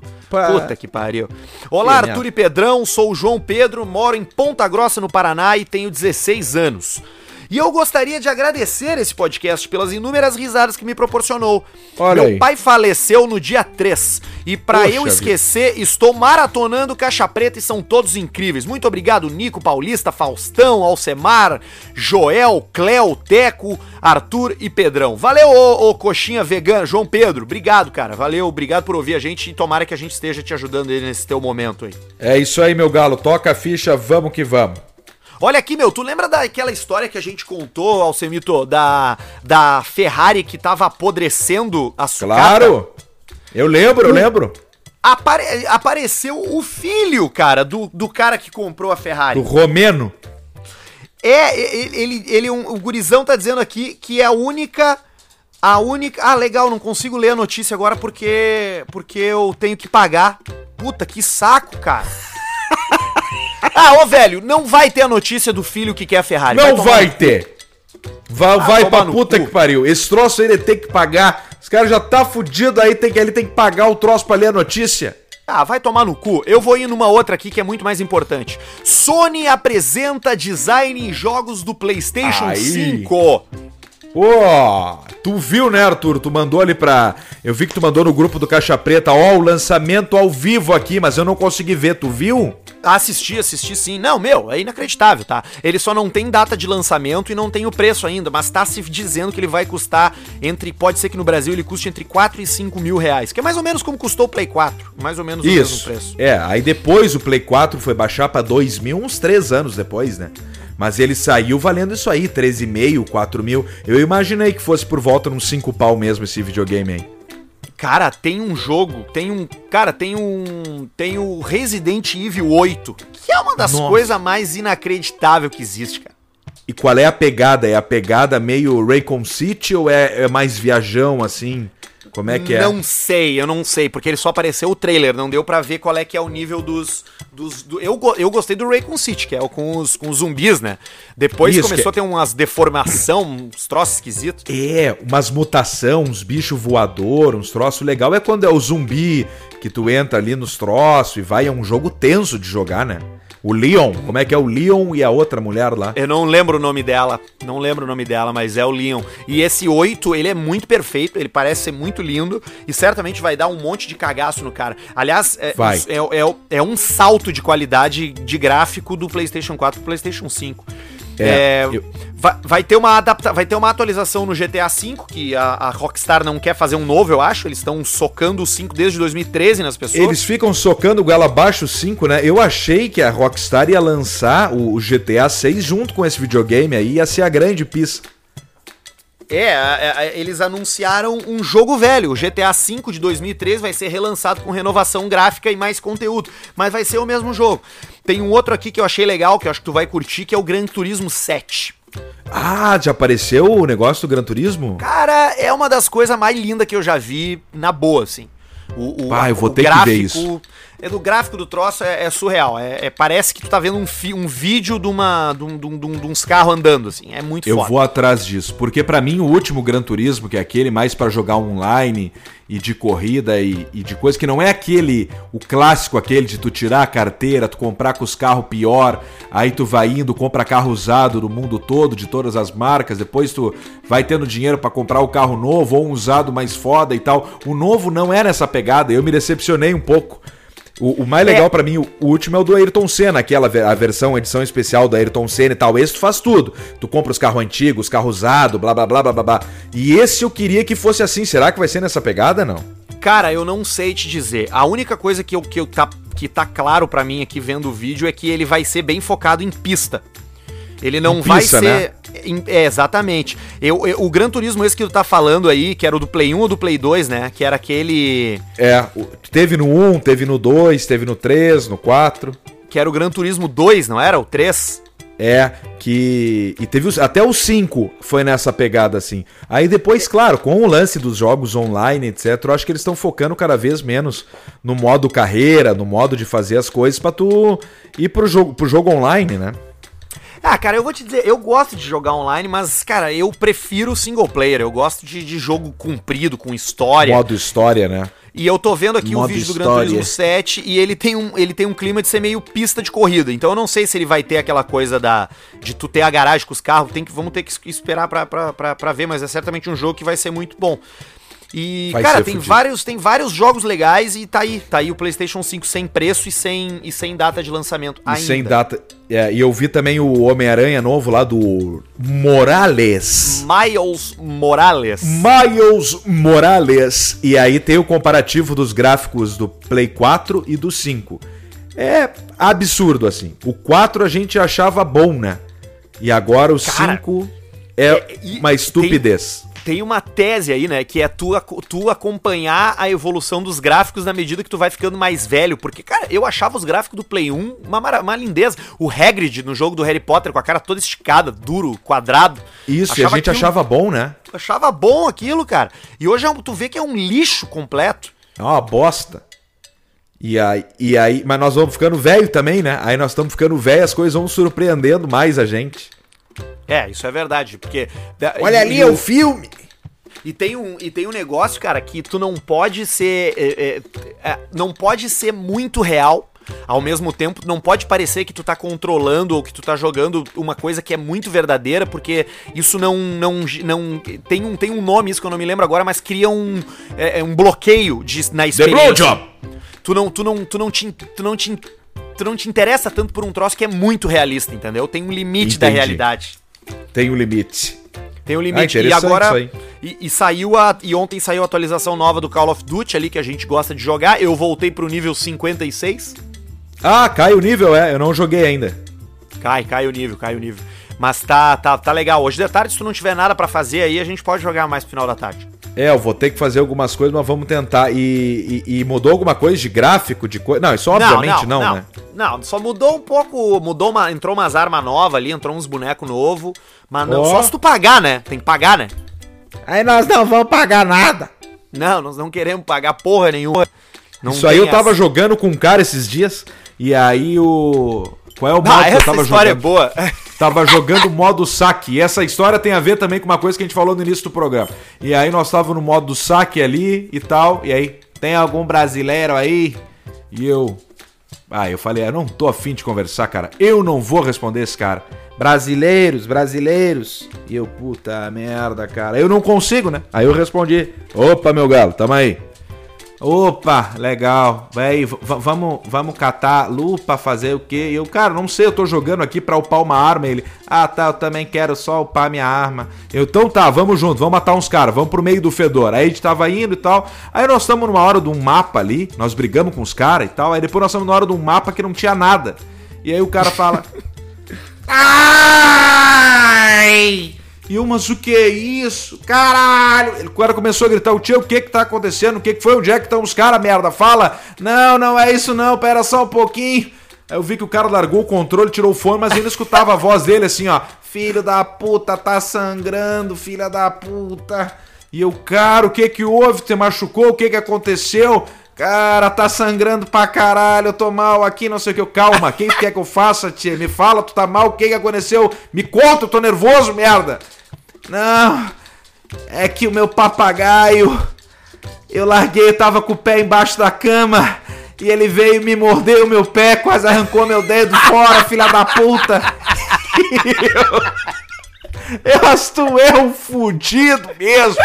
Puta que pariu. Olá, Arthur e Pedrão, sou o João Pedro, moro em Ponta Grossa, no Paraná e tenho 16 anos. E eu gostaria de agradecer esse podcast pelas inúmeras risadas que me proporcionou. Olha Meu aí. pai faleceu no dia 3 e pra Poxa eu vida. esquecer, estou maratonando Caixa Preta e são todos incríveis. Muito obrigado, Nico, Paulista, Faustão, Alcemar, Joel, Cléo, Teco, Arthur e Pedrão. Valeu, ô, ô coxinha vegana, João Pedro. Obrigado, cara. Valeu, obrigado por ouvir a gente e tomara que a gente esteja te ajudando aí nesse teu momento aí. É isso aí, meu galo. Toca a ficha, vamos que vamos. Olha aqui, meu, tu lembra daquela história que a gente contou, Alcemito, da, da Ferrari que tava apodrecendo a sucata? Claro. Eu lembro, eu lembro. Apare- apareceu o filho, cara, do, do cara que comprou a Ferrari. Do Romeno. É, ele, ele, um- o gurizão tá dizendo aqui que é a única. A única. Ah, legal, não consigo ler a notícia agora porque. Porque eu tenho que pagar. Puta, que saco, cara. Ah, ô velho, não vai ter a notícia do filho que quer a Ferrari. Não vai cu. ter. Vai, Ah, vai pra puta cu. que pariu. Esse troço aí ele tem que pagar. Os caras já tá fudido aí, tem que, ele tem que pagar o troço pra ler a notícia. Ah, vai tomar no cu. Eu vou ir numa outra aqui que é muito mais importante. Sony apresenta design em jogos do PlayStation Aí. 5. Pô, tu viu, né, Arthur? Tu mandou ali pra. Eu vi que tu mandou no grupo do Caixa Preta, ó, o lançamento ao vivo aqui, mas eu não consegui ver. Tu viu? Assisti, assisti sim. Não, meu, é inacreditável, tá? Ele só não tem data de lançamento e não tem o preço ainda, mas tá se dizendo que ele vai custar entre. Pode ser que no Brasil ele custe entre 4 e 5 mil reais, que é mais ou menos como custou o Play 4. Mais ou menos o mesmo Isso. preço. É, aí depois o Play 4 foi baixar pra 2 mil, uns 3 anos depois, né? Mas ele saiu valendo isso aí, 13,5, 4 mil. Eu imaginei que fosse por volta de uns 5 pau mesmo esse videogame aí. Cara, tem um jogo, tem um. Cara, tem um. Tem o Resident Evil 8, que é uma das coisas mais inacreditáveis que existe, cara. E qual é a pegada? É a pegada meio Raycon City ou é, é mais viajão assim? Como é que é? Não sei, eu não sei, porque ele só apareceu o trailer, não deu pra ver qual é que é o nível dos. dos do- eu, eu gostei do Raycon City, que é o com os, com os zumbis, né? Depois Isso, começou que- a ter umas deformação, uns troços esquisitos. É, umas mutação, uns bichos voador, uns troços legal. É quando é o zumbi que tu entra ali nos troços e vai. É um jogo tenso de jogar, né? O Leon, como é que é o Leon e a outra mulher lá? Eu não lembro o nome dela, não lembro o nome dela, mas é o Leon. E esse 8, ele é muito perfeito, ele parece ser muito lindo e certamente vai dar um monte de cagaço no cara. Aliás, é, Vai. é, é- é um salto de qualidade de gráfico do PlayStation 4 pro PlayStation 5. É, É, eu- vai, vai ter uma adapta, vai ter uma atualização no GTA V que a, a Rockstar não quer fazer um novo, eu acho. Eles estão socando o 5 desde 2013 nas pessoas. Eles ficam socando o goela abaixo 5, né? Eu achei que a Rockstar ia lançar o, o GTA 6 junto com esse videogame aí, ia ser a grande pista. É, eles anunciaram um jogo velho. O GTA V de 2013 vai ser relançado com renovação gráfica e mais conteúdo. Mas vai ser o mesmo jogo. Tem um outro aqui que eu achei legal, que eu acho que tu vai curtir, que é o Gran Turismo 7. Ah, já apareceu o negócio do Gran Turismo? Cara, é uma das coisas mais lindas que eu já vi na boa, assim. O, o, Ah, eu vou o ter que ver isso. É do gráfico do troço é, é surreal. É, é- parece que tu tá vendo um, fi- um vídeo de, uma, de, um- de um- de uns carros andando, assim. É muito Eu foda. vou atrás disso, porque pra mim o último Gran Turismo, que é aquele mais pra jogar online e de corrida e, e de coisa que não é aquele, o clássico aquele de tu tirar a carteira, tu comprar com os carros pior, aí tu vai indo, compra carro usado do mundo todo, de todas as marcas, depois tu vai tendo dinheiro pra comprar o carro novo ou um usado mais foda e tal. O novo não é nessa pegada, eu me decepcionei um pouco. O, o mais legal É. pra mim, o, o último é o do Ayrton Senna, aquela a versão, a edição especial do Ayrton Senna e tal. Esse tu faz tudo. Tu compra os carros antigos, carro usado, blá blá blá blá blá blá. E esse eu queria que fosse assim. Será que vai ser nessa pegada, não? Cara, eu não sei te dizer. A única coisa que eu, que eu tá, que tá claro pra mim aqui vendo o vídeo é que ele vai ser bem focado em pista. Ele não vai pista, ser. né? é, exatamente. Eu, eu- o Gran Turismo, esse que tu tá falando aí, que era o do Play 1 ou do Play 2, né? Que era aquele. É, teve no 1, teve no 2, teve no 3, no 4. Que era o Gran Turismo 2, não era? O 3? É, que. E teve os, até o 5 foi nessa pegada assim. Aí depois, claro, com o lance dos jogos online, etc., eu acho que eles estão focando cada vez menos no modo carreira, no modo de fazer as coisas pra tu ir pro jogo, pro jogo online, né? Ah, cara, eu vou te dizer, eu gosto de jogar online, mas, cara, eu prefiro single player. Eu gosto de, de jogo comprido, com história. Modo história, né? E eu tô vendo aqui o Modo vídeo do Gran história. Turismo 7 e ele tem, um, ele tem um clima de ser meio pista de corrida. Então eu não sei se ele vai ter aquela coisa da de tu ter a garagem com os carros. Tem que, vamos ter que es- esperar pra, pra, pra, pra ver, mas é certamente um jogo que vai ser muito bom. E, Vai cara, tem fudido. vários, tem vários jogos legais e tá aí. Tá aí o PlayStation 5 sem preço e sem, e sem data de lançamento E ainda. sem data. É, e eu vi também o Homem-Aranha novo lá do Morales. Miles Morales. Miles Morales. E aí tem o comparativo dos gráficos do Play 4 e do 5. É absurdo, assim. O 4 a gente achava bom, né? E agora o Cara, 5 é, é- e uma estupidez. Tem uma tese aí, né? Que é tu, tu acompanhar a evolução dos gráficos na medida que tu vai ficando mais velho. Porque, cara, eu achava os gráficos do Play 1 uma, mara- uma lindeza. O Hagrid no jogo do Harry Potter com a cara toda esticada, duro, quadrado. Isso, e a gente aquilo- achava bom, né? Achava bom aquilo, cara. E hoje é um- tu vê que é um lixo completo. É uma bosta. E aí, e aí, mas nós vamos ficando velho também, né? Aí nós estamos ficando velho, as coisas vão surpreendendo mais a gente. É, isso é verdade. Porque. Olha e- ali, e é o- filme. E tem um, e tem um negócio, cara, que tu não pode ser. é, é, é, não pode ser muito real. Ao mesmo tempo, não pode parecer que tu tá controlando ou que tu tá jogando uma coisa que é muito verdadeira, porque isso não. não, não tem, um, tem um nome, isso que eu não me lembro agora, mas cria um, é, é um bloqueio de, na The experiência. Blowjob. Tu não, tu não, tu não te, tu não te, tu não te interessa tanto por um troço que é muito realista, entendeu? Tem um limite da Entendi. realidade. Tem um limite. Tem um Ah, limite. e interessante agora. E, e saiu a. E ontem saiu a atualização nova do Call of Duty ali, que a gente gosta de jogar. Eu voltei pro nível 56. Ah, cai o nível, é. Eu não joguei ainda. Cai, cai o nível, cai o nível. Mas tá, tá, tá legal. Hoje de tarde, se tu não tiver nada pra fazer aí, a gente pode jogar mais pro final da tarde. É, eu vou ter que fazer algumas coisas, mas vamos tentar. E, e- e mudou alguma coisa de gráfico, de coisa? Não, isso obviamente não, não, né? Não, só mudou um pouco. Mudou uma. Entrou umas armas novas ali, entrou uns bonecos novos. Mas não, Ó. só se tu pagar, né? Tem que pagar, né? Aí nós não vamos pagar nada. Não, nós não queremos pagar porra nenhuma. Não isso aí eu tava essa. jogando com um cara esses dias, e aí o. Qual é o modo Ah, que eu essa tava história jogando? é boa. Tava jogando modo saque. E essa história tem a ver também com uma coisa que a gente falou no início do programa. E aí nós tava no modo saque ali e tal. E aí, tem algum brasileiro aí? E eu. Ah, eu falei, eu não tô afim de conversar, cara. Eu não vou responder esse cara. Brasileiros, brasileiros. E eu, puta merda, cara. Eu não consigo, né? Aí eu respondi: Opa, meu galo, tamo aí. Opa, legal. Véi, vamos, vamos catar lupa, fazer o quê? E eu, cara, não sei, eu tô jogando aqui pra upar uma arma. Ele, ah, tá, eu também quero só upar minha arma. Eu, então tá, vamos junto, vamos matar uns caras, vamos pro meio do fedor. Aí a gente tava indo e tal. Aí nós estamos numa hora de um mapa ali, nós brigamos com os caras e tal. Aí depois nós estamos na hora de um mapa que não tinha nada. E aí o cara fala. Ai! E eu, mas o que é isso? Caralho! O cara começou a gritar, o tio, o que que tá acontecendo? O que que foi? Onde é que estão os caras, merda? Fala! Não, não é isso não, pera só um pouquinho. Aí eu vi que o cara largou o controle, tirou o fone, mas ainda escutava a voz dele assim, ó. Filho da puta, tá sangrando, filha da puta. E eu, cara, o que que houve? Te machucou? O que que aconteceu? Cara, tá sangrando pra caralho, eu tô mal aqui, não sei o que. Calma, quem quer que eu faça, tia? Me fala, tu tá mal, o que que aconteceu? Me conta, eu tô nervoso, merda. Não, é que o meu papagaio. Eu larguei, eu tava com o pé embaixo da cama. E ele veio e me mordeu o meu pé, quase arrancou meu dedo fora, filha da puta. Eu, mas tu é um fudido mesmo.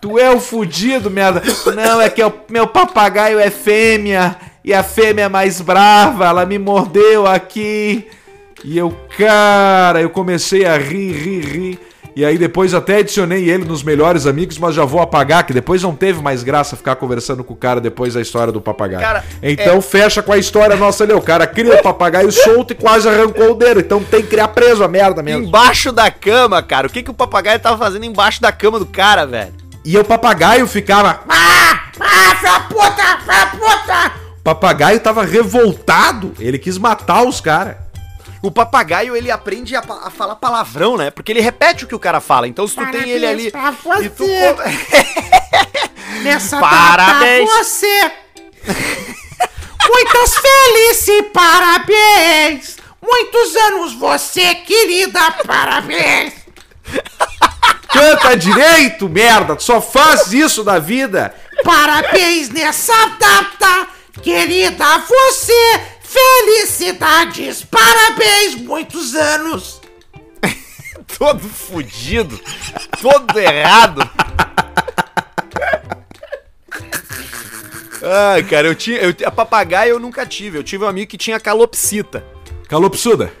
Tu é um fudido, merda. Não, é que o meu papagaio é fêmea. E a fêmea é mais brava. Ela me mordeu aqui. E eu, cara, eu comecei a rir, rir, rir. E aí depois até adicionei ele nos melhores amigos, mas já vou apagar, que depois não teve mais graça ficar conversando com o cara depois da história do papagaio. Cara, então fecha com a história nossa ali. O cara cria o papagaio solto e quase arrancou o dedo. Então tem que criar preso a merda mesmo. Embaixo da cama, cara. O que, que o papagaio tava fazendo embaixo da cama do cara, velho? E o papagaio ficava. Ah! Ah, filha puta! Filha puta! O papagaio tava revoltado. Ele quis matar os caras. O papagaio, ele aprende a, a falar palavrão, né? Porque ele repete o que o cara fala. Então, se tu tem ele ali. Parabéns pra e tu você. co- Nessa Parabéns. data você. Muitas felicidades, parabéns. Muitos anos você, querida, parabéns. Canta direito, merda! Tu só faz isso da vida! Parabéns nessa data, querida, você. Felicidades, parabéns, muitos anos. todo fudido, todo errado. Ai, cara, eu tinha. Eu, a papagaio eu nunca tive. Eu tive um amigo que tinha calopsita. Calopsuda.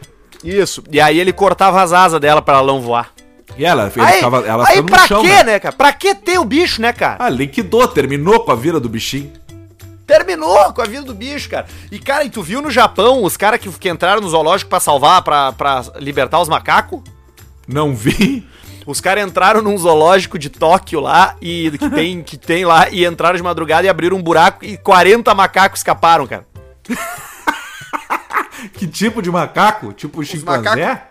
Isso. E aí ele cortava as asas dela pra ela não voar. E ela, ele aí, ficava, ela aí pra no chão, quê, né? né, cara? Pra que ter o bicho, né, cara? Ah, liquidou, terminou com a vida do bichinho. Terminou com a vida do bicho, cara. E, cara, e tu viu no Japão os caras que, que entraram no zoológico pra salvar, pra, pra libertar os macacos? Não vi. Os caras entraram num zoológico de Tóquio lá e que tem, que tem lá e entraram de madrugada e abriram um buraco e 40 macacos escaparam, cara. Que tipo de macaco? Tipo chimpanzé? macacos-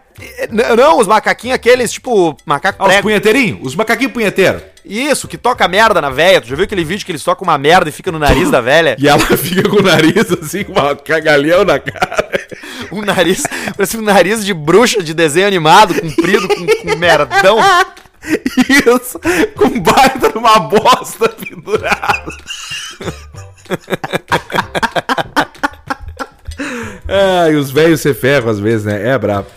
Não, os macaquinhos aqueles, tipo, macaco Ah, os punheteirinhos? Os macaquinhos punheteiros. Isso, que toca merda na véia. Tu já viu aquele vídeo que eles tocam uma merda e fica no nariz da velha? E ela fica com o nariz assim, com uma cagalhão na cara. Um nariz, parece um nariz de bruxa de desenho animado, comprido, com, com merdão. Isso, com baita numa bosta pendurada. Ai, os velhos se ferram às vezes, né? É brabo.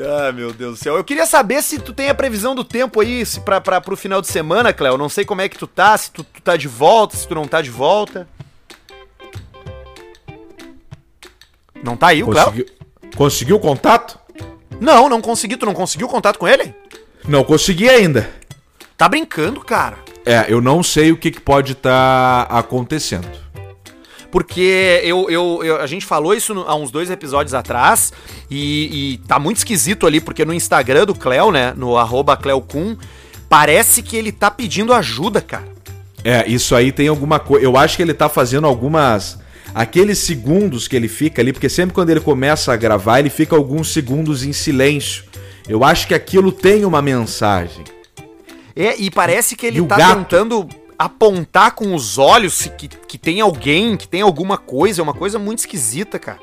Ah, meu Deus do céu. Eu queria saber se tu tem a previsão do tempo aí se pra, pra, pro final de semana, Cléo. Não sei como é que tu tá, se tu, tu tá de volta, se tu não tá de volta. Não tá aí o Cléo? Conseguiu, o contato? Não, não consegui. Tu não conseguiu contato com ele? Não consegui ainda. Tá brincando, cara. É, eu não sei o que, que pode estar acontecendo. Porque eu, eu, eu- a gente falou isso há uns dois episódios atrás e, e tá muito esquisito ali, porque no Instagram do Cleo, né, no arroba Cleocum, parece que ele tá pedindo ajuda, cara. É, isso aí tem alguma coisa. Eu acho que ele tá fazendo algumas. Aqueles segundos que ele fica ali, porque sempre quando ele começa a gravar, ele fica alguns segundos em silêncio. Eu acho que aquilo tem uma mensagem. É, e parece que ele E tá tentando apontar com os olhos que, que tem alguém, que tem alguma coisa, é uma coisa muito esquisita, cara.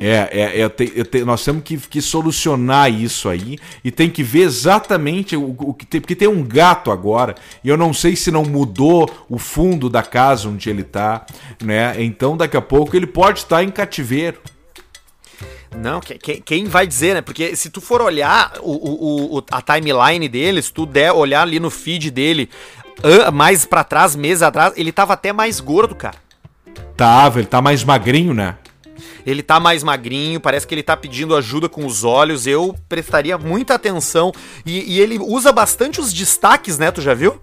É, é, é, te- te- nós temos que, que solucionar isso aí e tem que ver exatamente o, o que tem, porque tem um gato agora e eu não sei se não mudou o fundo da casa onde ele tá, né? Então daqui a pouco ele pode estar em cativeiro. Não, que- que- quem vai dizer, né? Porque se tu for olhar o, o- a timeline dele, se tu der olhar ali no feed dele, mais pra trás, meses atrás, ele tava até mais gordo, cara. Tava, ele tá mais magrinho, né? Ele tá mais magrinho, parece que ele tá pedindo ajuda com os olhos. Eu prestaria muita atenção. E, e ele usa bastante os destaques, né? Tu já viu?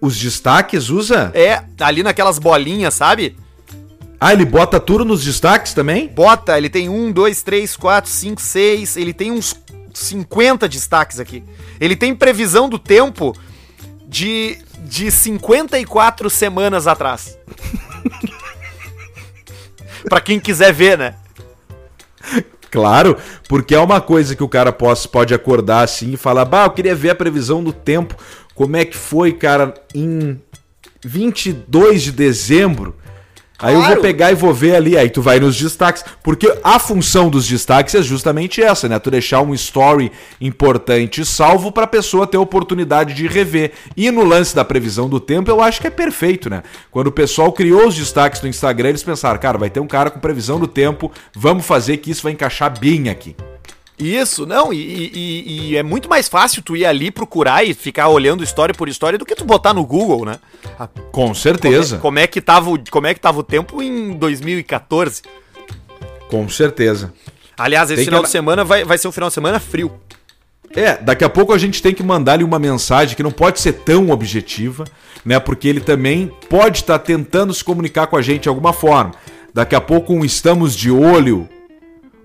Os destaques usa? É, ali naquelas bolinhas, sabe? Ah, ele bota tudo nos destaques também? Bota, ele tem um, dois, três, quatro, cinco, seis. Ele tem uns 50 destaques aqui. Ele tem previsão do tempo de, de 54 semanas atrás. pra quem quiser ver, né? Claro, porque é uma coisa que o cara pode, pode acordar assim e falar: Bah, eu queria ver a previsão do tempo. Como é que foi, cara, em 22 de dezembro? Aí eu vou Claro. pegar e vou ver ali, aí tu vai nos destaques. Porque a função dos destaques é justamente essa, né? Tu deixar um story importante salvo pra pessoa ter a oportunidade de rever. E no lance da previsão do tempo, eu acho que é perfeito, né? Quando o pessoal criou os destaques no Instagram, eles pensaram, cara, vai ter um cara com previsão do tempo, vamos fazer que isso vai encaixar bem aqui. Isso, não, e, e- e é muito mais fácil tu ir ali procurar e ficar olhando história por história do que tu botar no Google, né? A- Com certeza, Como é que tava, o- como é que tava o tempo em 2014? com certeza. Aliás, esse Tem que final ana- de semana vai, vai ser um final de semana frio. É, daqui a pouco a gente tem que mandar-lhe uma mensagem que não pode ser tão objetiva, né? Porque ele também pode estar tentando se comunicar com a gente de alguma forma. Daqui a pouco um estamos de olho,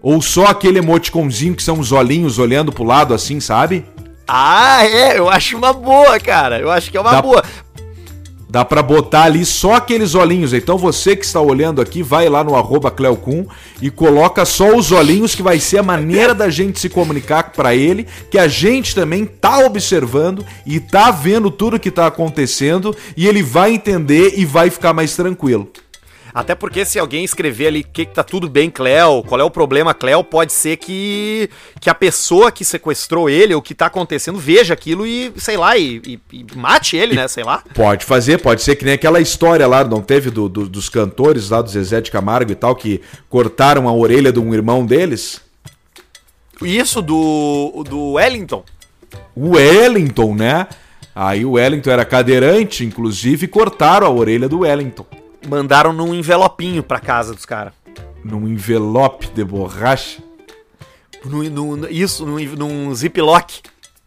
ou só aquele emoticonzinho que são os olhinhos olhando pro lado assim, sabe? Ah, é, eu acho uma boa, cara. Eu acho que é uma Dá- boa. Dá pra botar ali só aqueles olhinhos. Então você que está olhando aqui, vai lá no arroba Cleocum e coloca só os olhinhos, que vai ser a maneira da gente se comunicar para ele, que a gente também tá observando e tá vendo tudo que tá acontecendo e ele vai entender e vai ficar mais tranquilo. Até porque se alguém escrever ali que, que tá tudo bem, Cleo, qual é o problema, Cleo, pode ser que, que a pessoa que sequestrou ele, o que tá acontecendo, veja aquilo e, sei lá, e, e, e mate ele, né? Sei lá. Pode fazer, pode ser que nem aquela história lá, não teve do, do- dos cantores lá do Zezé de Camargo e tal, que cortaram a orelha de um irmão deles. Isso do, do Wellington. O Wellington, né? Aí o Wellington era cadeirante, inclusive, e cortaram a orelha do Wellington. Mandaram num envelopinho pra casa dos caras. Num envelope de borracha. No, isso, num, num ziplock.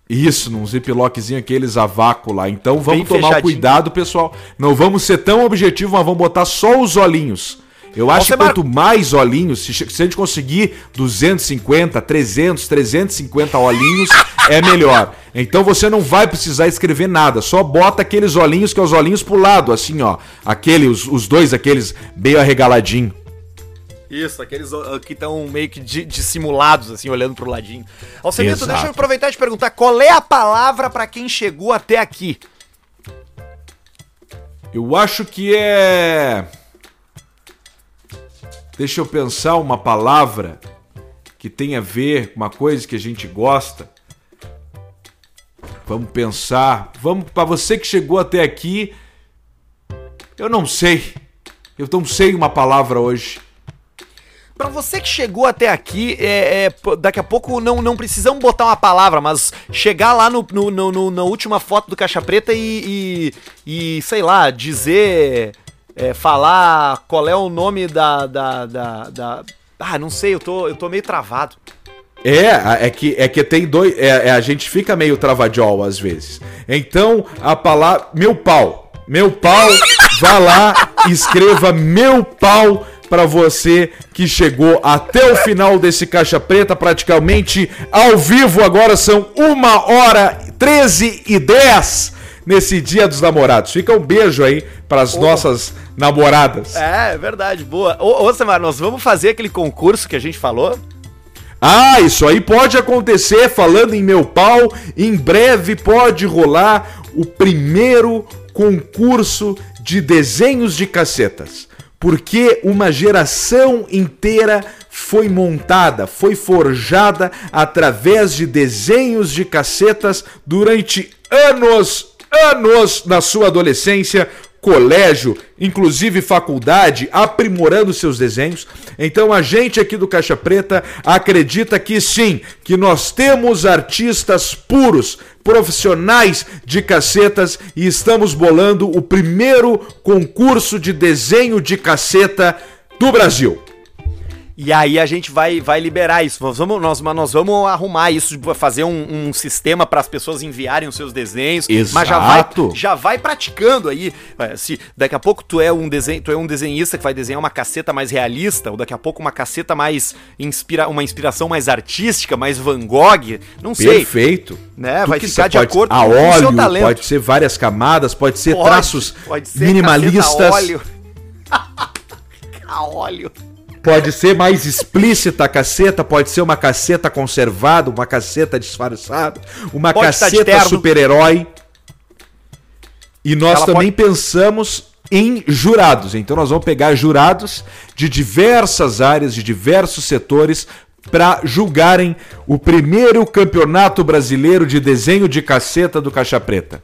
Isso, num ziplockzinho aqueles a vácuo lá. Então vamos Bem tomar fechadinho. cuidado, pessoal. Não vamos ser tão objetivos, mas vamos botar só os olhinhos. Eu acho que quanto mais olhinhos, se, se a gente conseguir 250, 300, 350 olhinhos, é melhor. Então você não vai precisar escrever nada, só bota aqueles olhinhos que é os olhinhos pro lado, assim, ó. Aquele, os, os dois, aqueles meio arregaladinho. Isso, aqueles ó, que estão meio que di- dissimulados, assim, olhando pro ladinho. Alcemito, Exato. deixa eu aproveitar e te perguntar, qual é a palavra pra quem chegou até aqui? Eu acho que é. Deixa eu pensar uma palavra que tem a ver com uma coisa que a gente gosta. Vamos pensar. Vamos para você que chegou até aqui. Eu não sei. Eu não sei uma palavra hoje. Pra você que chegou até aqui, é, é, daqui a pouco não, não precisamos botar uma palavra, mas chegar lá no, no, no- no- na última foto do Caixa Preta e, e, e, sei lá, dizer, é, falar qual é o nome da, da, da, da- Ah, não sei, eu tô, eu tô meio travado. É, é que, é que tem dois. É, é, a gente fica meio travadiol às vezes. Então, a palavra. Meu pau. Meu pau, vá lá, escreva meu pau pra você que chegou até o final desse Caixa Preta, praticamente ao vivo. Agora são uma hora 13 e 10 nesse Dia dos Namorados. Fica um beijo aí pras nossas namoradas. É, é verdade, boa. Ô, ô Samar, nós vamos fazer aquele concurso que a gente falou? Ah, isso aí pode acontecer. Falando em meu pau, em breve pode rolar o primeiro concurso de desenhos de cacetas. Porque uma geração inteira foi montada, foi forjada através de desenhos de cacetas durante anos, anos na sua adolescência, colégio, inclusive faculdade, aprimorando seus desenhos. Então a gente aqui do Caixa Preta acredita que sim, que nós temos artistas puros, profissionais de cacetas e estamos bolando o primeiro concurso de desenho de caceta do Brasil. E aí a gente vai, vai liberar isso. Nós vamos, nós, mas nós vamos arrumar isso, fazer um, um sistema para as pessoas enviarem os seus desenhos. Mas já vai, Exato. já vai praticando aí. É, Se daqui a pouco tu é um desenho, tu é um desenhista que vai desenhar uma caceta mais realista, ou daqui a pouco uma caceta mais inspira, uma inspiração mais artística, mais Van Gogh, não sei. Perfeito. Né, Tu vai que ficar de pode- acordo a com o seu óleo, talento. Pode ser várias camadas, pode ser Pode, traços pode ser minimalistas. caceta óleo. a óleo. Pode ser mais explícita a caceta, pode ser uma caceta conservada, uma caceta disfarçada, uma Pode caceta super-herói. E nós Ela também pensamos em jurados. Então nós vamos pegar jurados de diversas áreas, de diversos setores, para julgarem o primeiro campeonato brasileiro de desenho de caceta do Caixa Preta.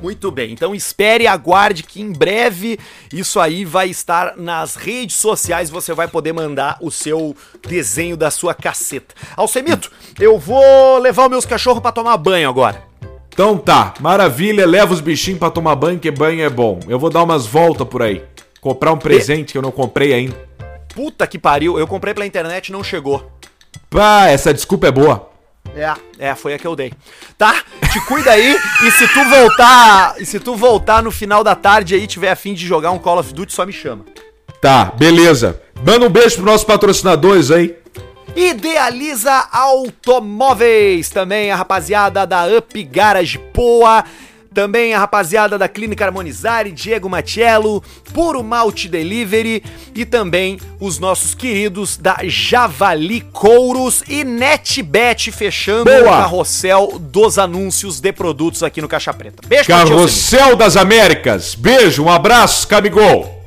Muito bem, então espere e aguarde que em breve isso aí vai estar nas redes sociais. Você vai poder mandar o seu desenho da sua caceta. Alcemito, eu vou levar os meus cachorros pra tomar banho agora. Então tá, maravilha, leva os bichinhos pra tomar banho, que banho é bom. Eu vou dar umas voltas por aí. Comprar um presente que eu não comprei ainda. Puta que pariu, eu comprei pela internet e não chegou. Pá, essa desculpa é boa. É, é, foi a que eu dei. Tá? Te cuida aí e se tu voltar, e se tu voltar no final da tarde aí tiver a fim de jogar um Call of Duty, só me chama. Tá, beleza. Manda um beijo pros nossos patrocinadores aí. Idealiza Automóveis, também a rapaziada da Up Garage Poa. Também a rapaziada da Clínica Harmonizare, Diego Matiello, Puro Malte Delivery e também os nossos queridos da Javali Couros e NetBet fechando Boa! o carrossel dos anúncios de produtos aqui no Caixa Preta. Beijo. Carrossel das Américas. Beijo, um abraço, Camigol.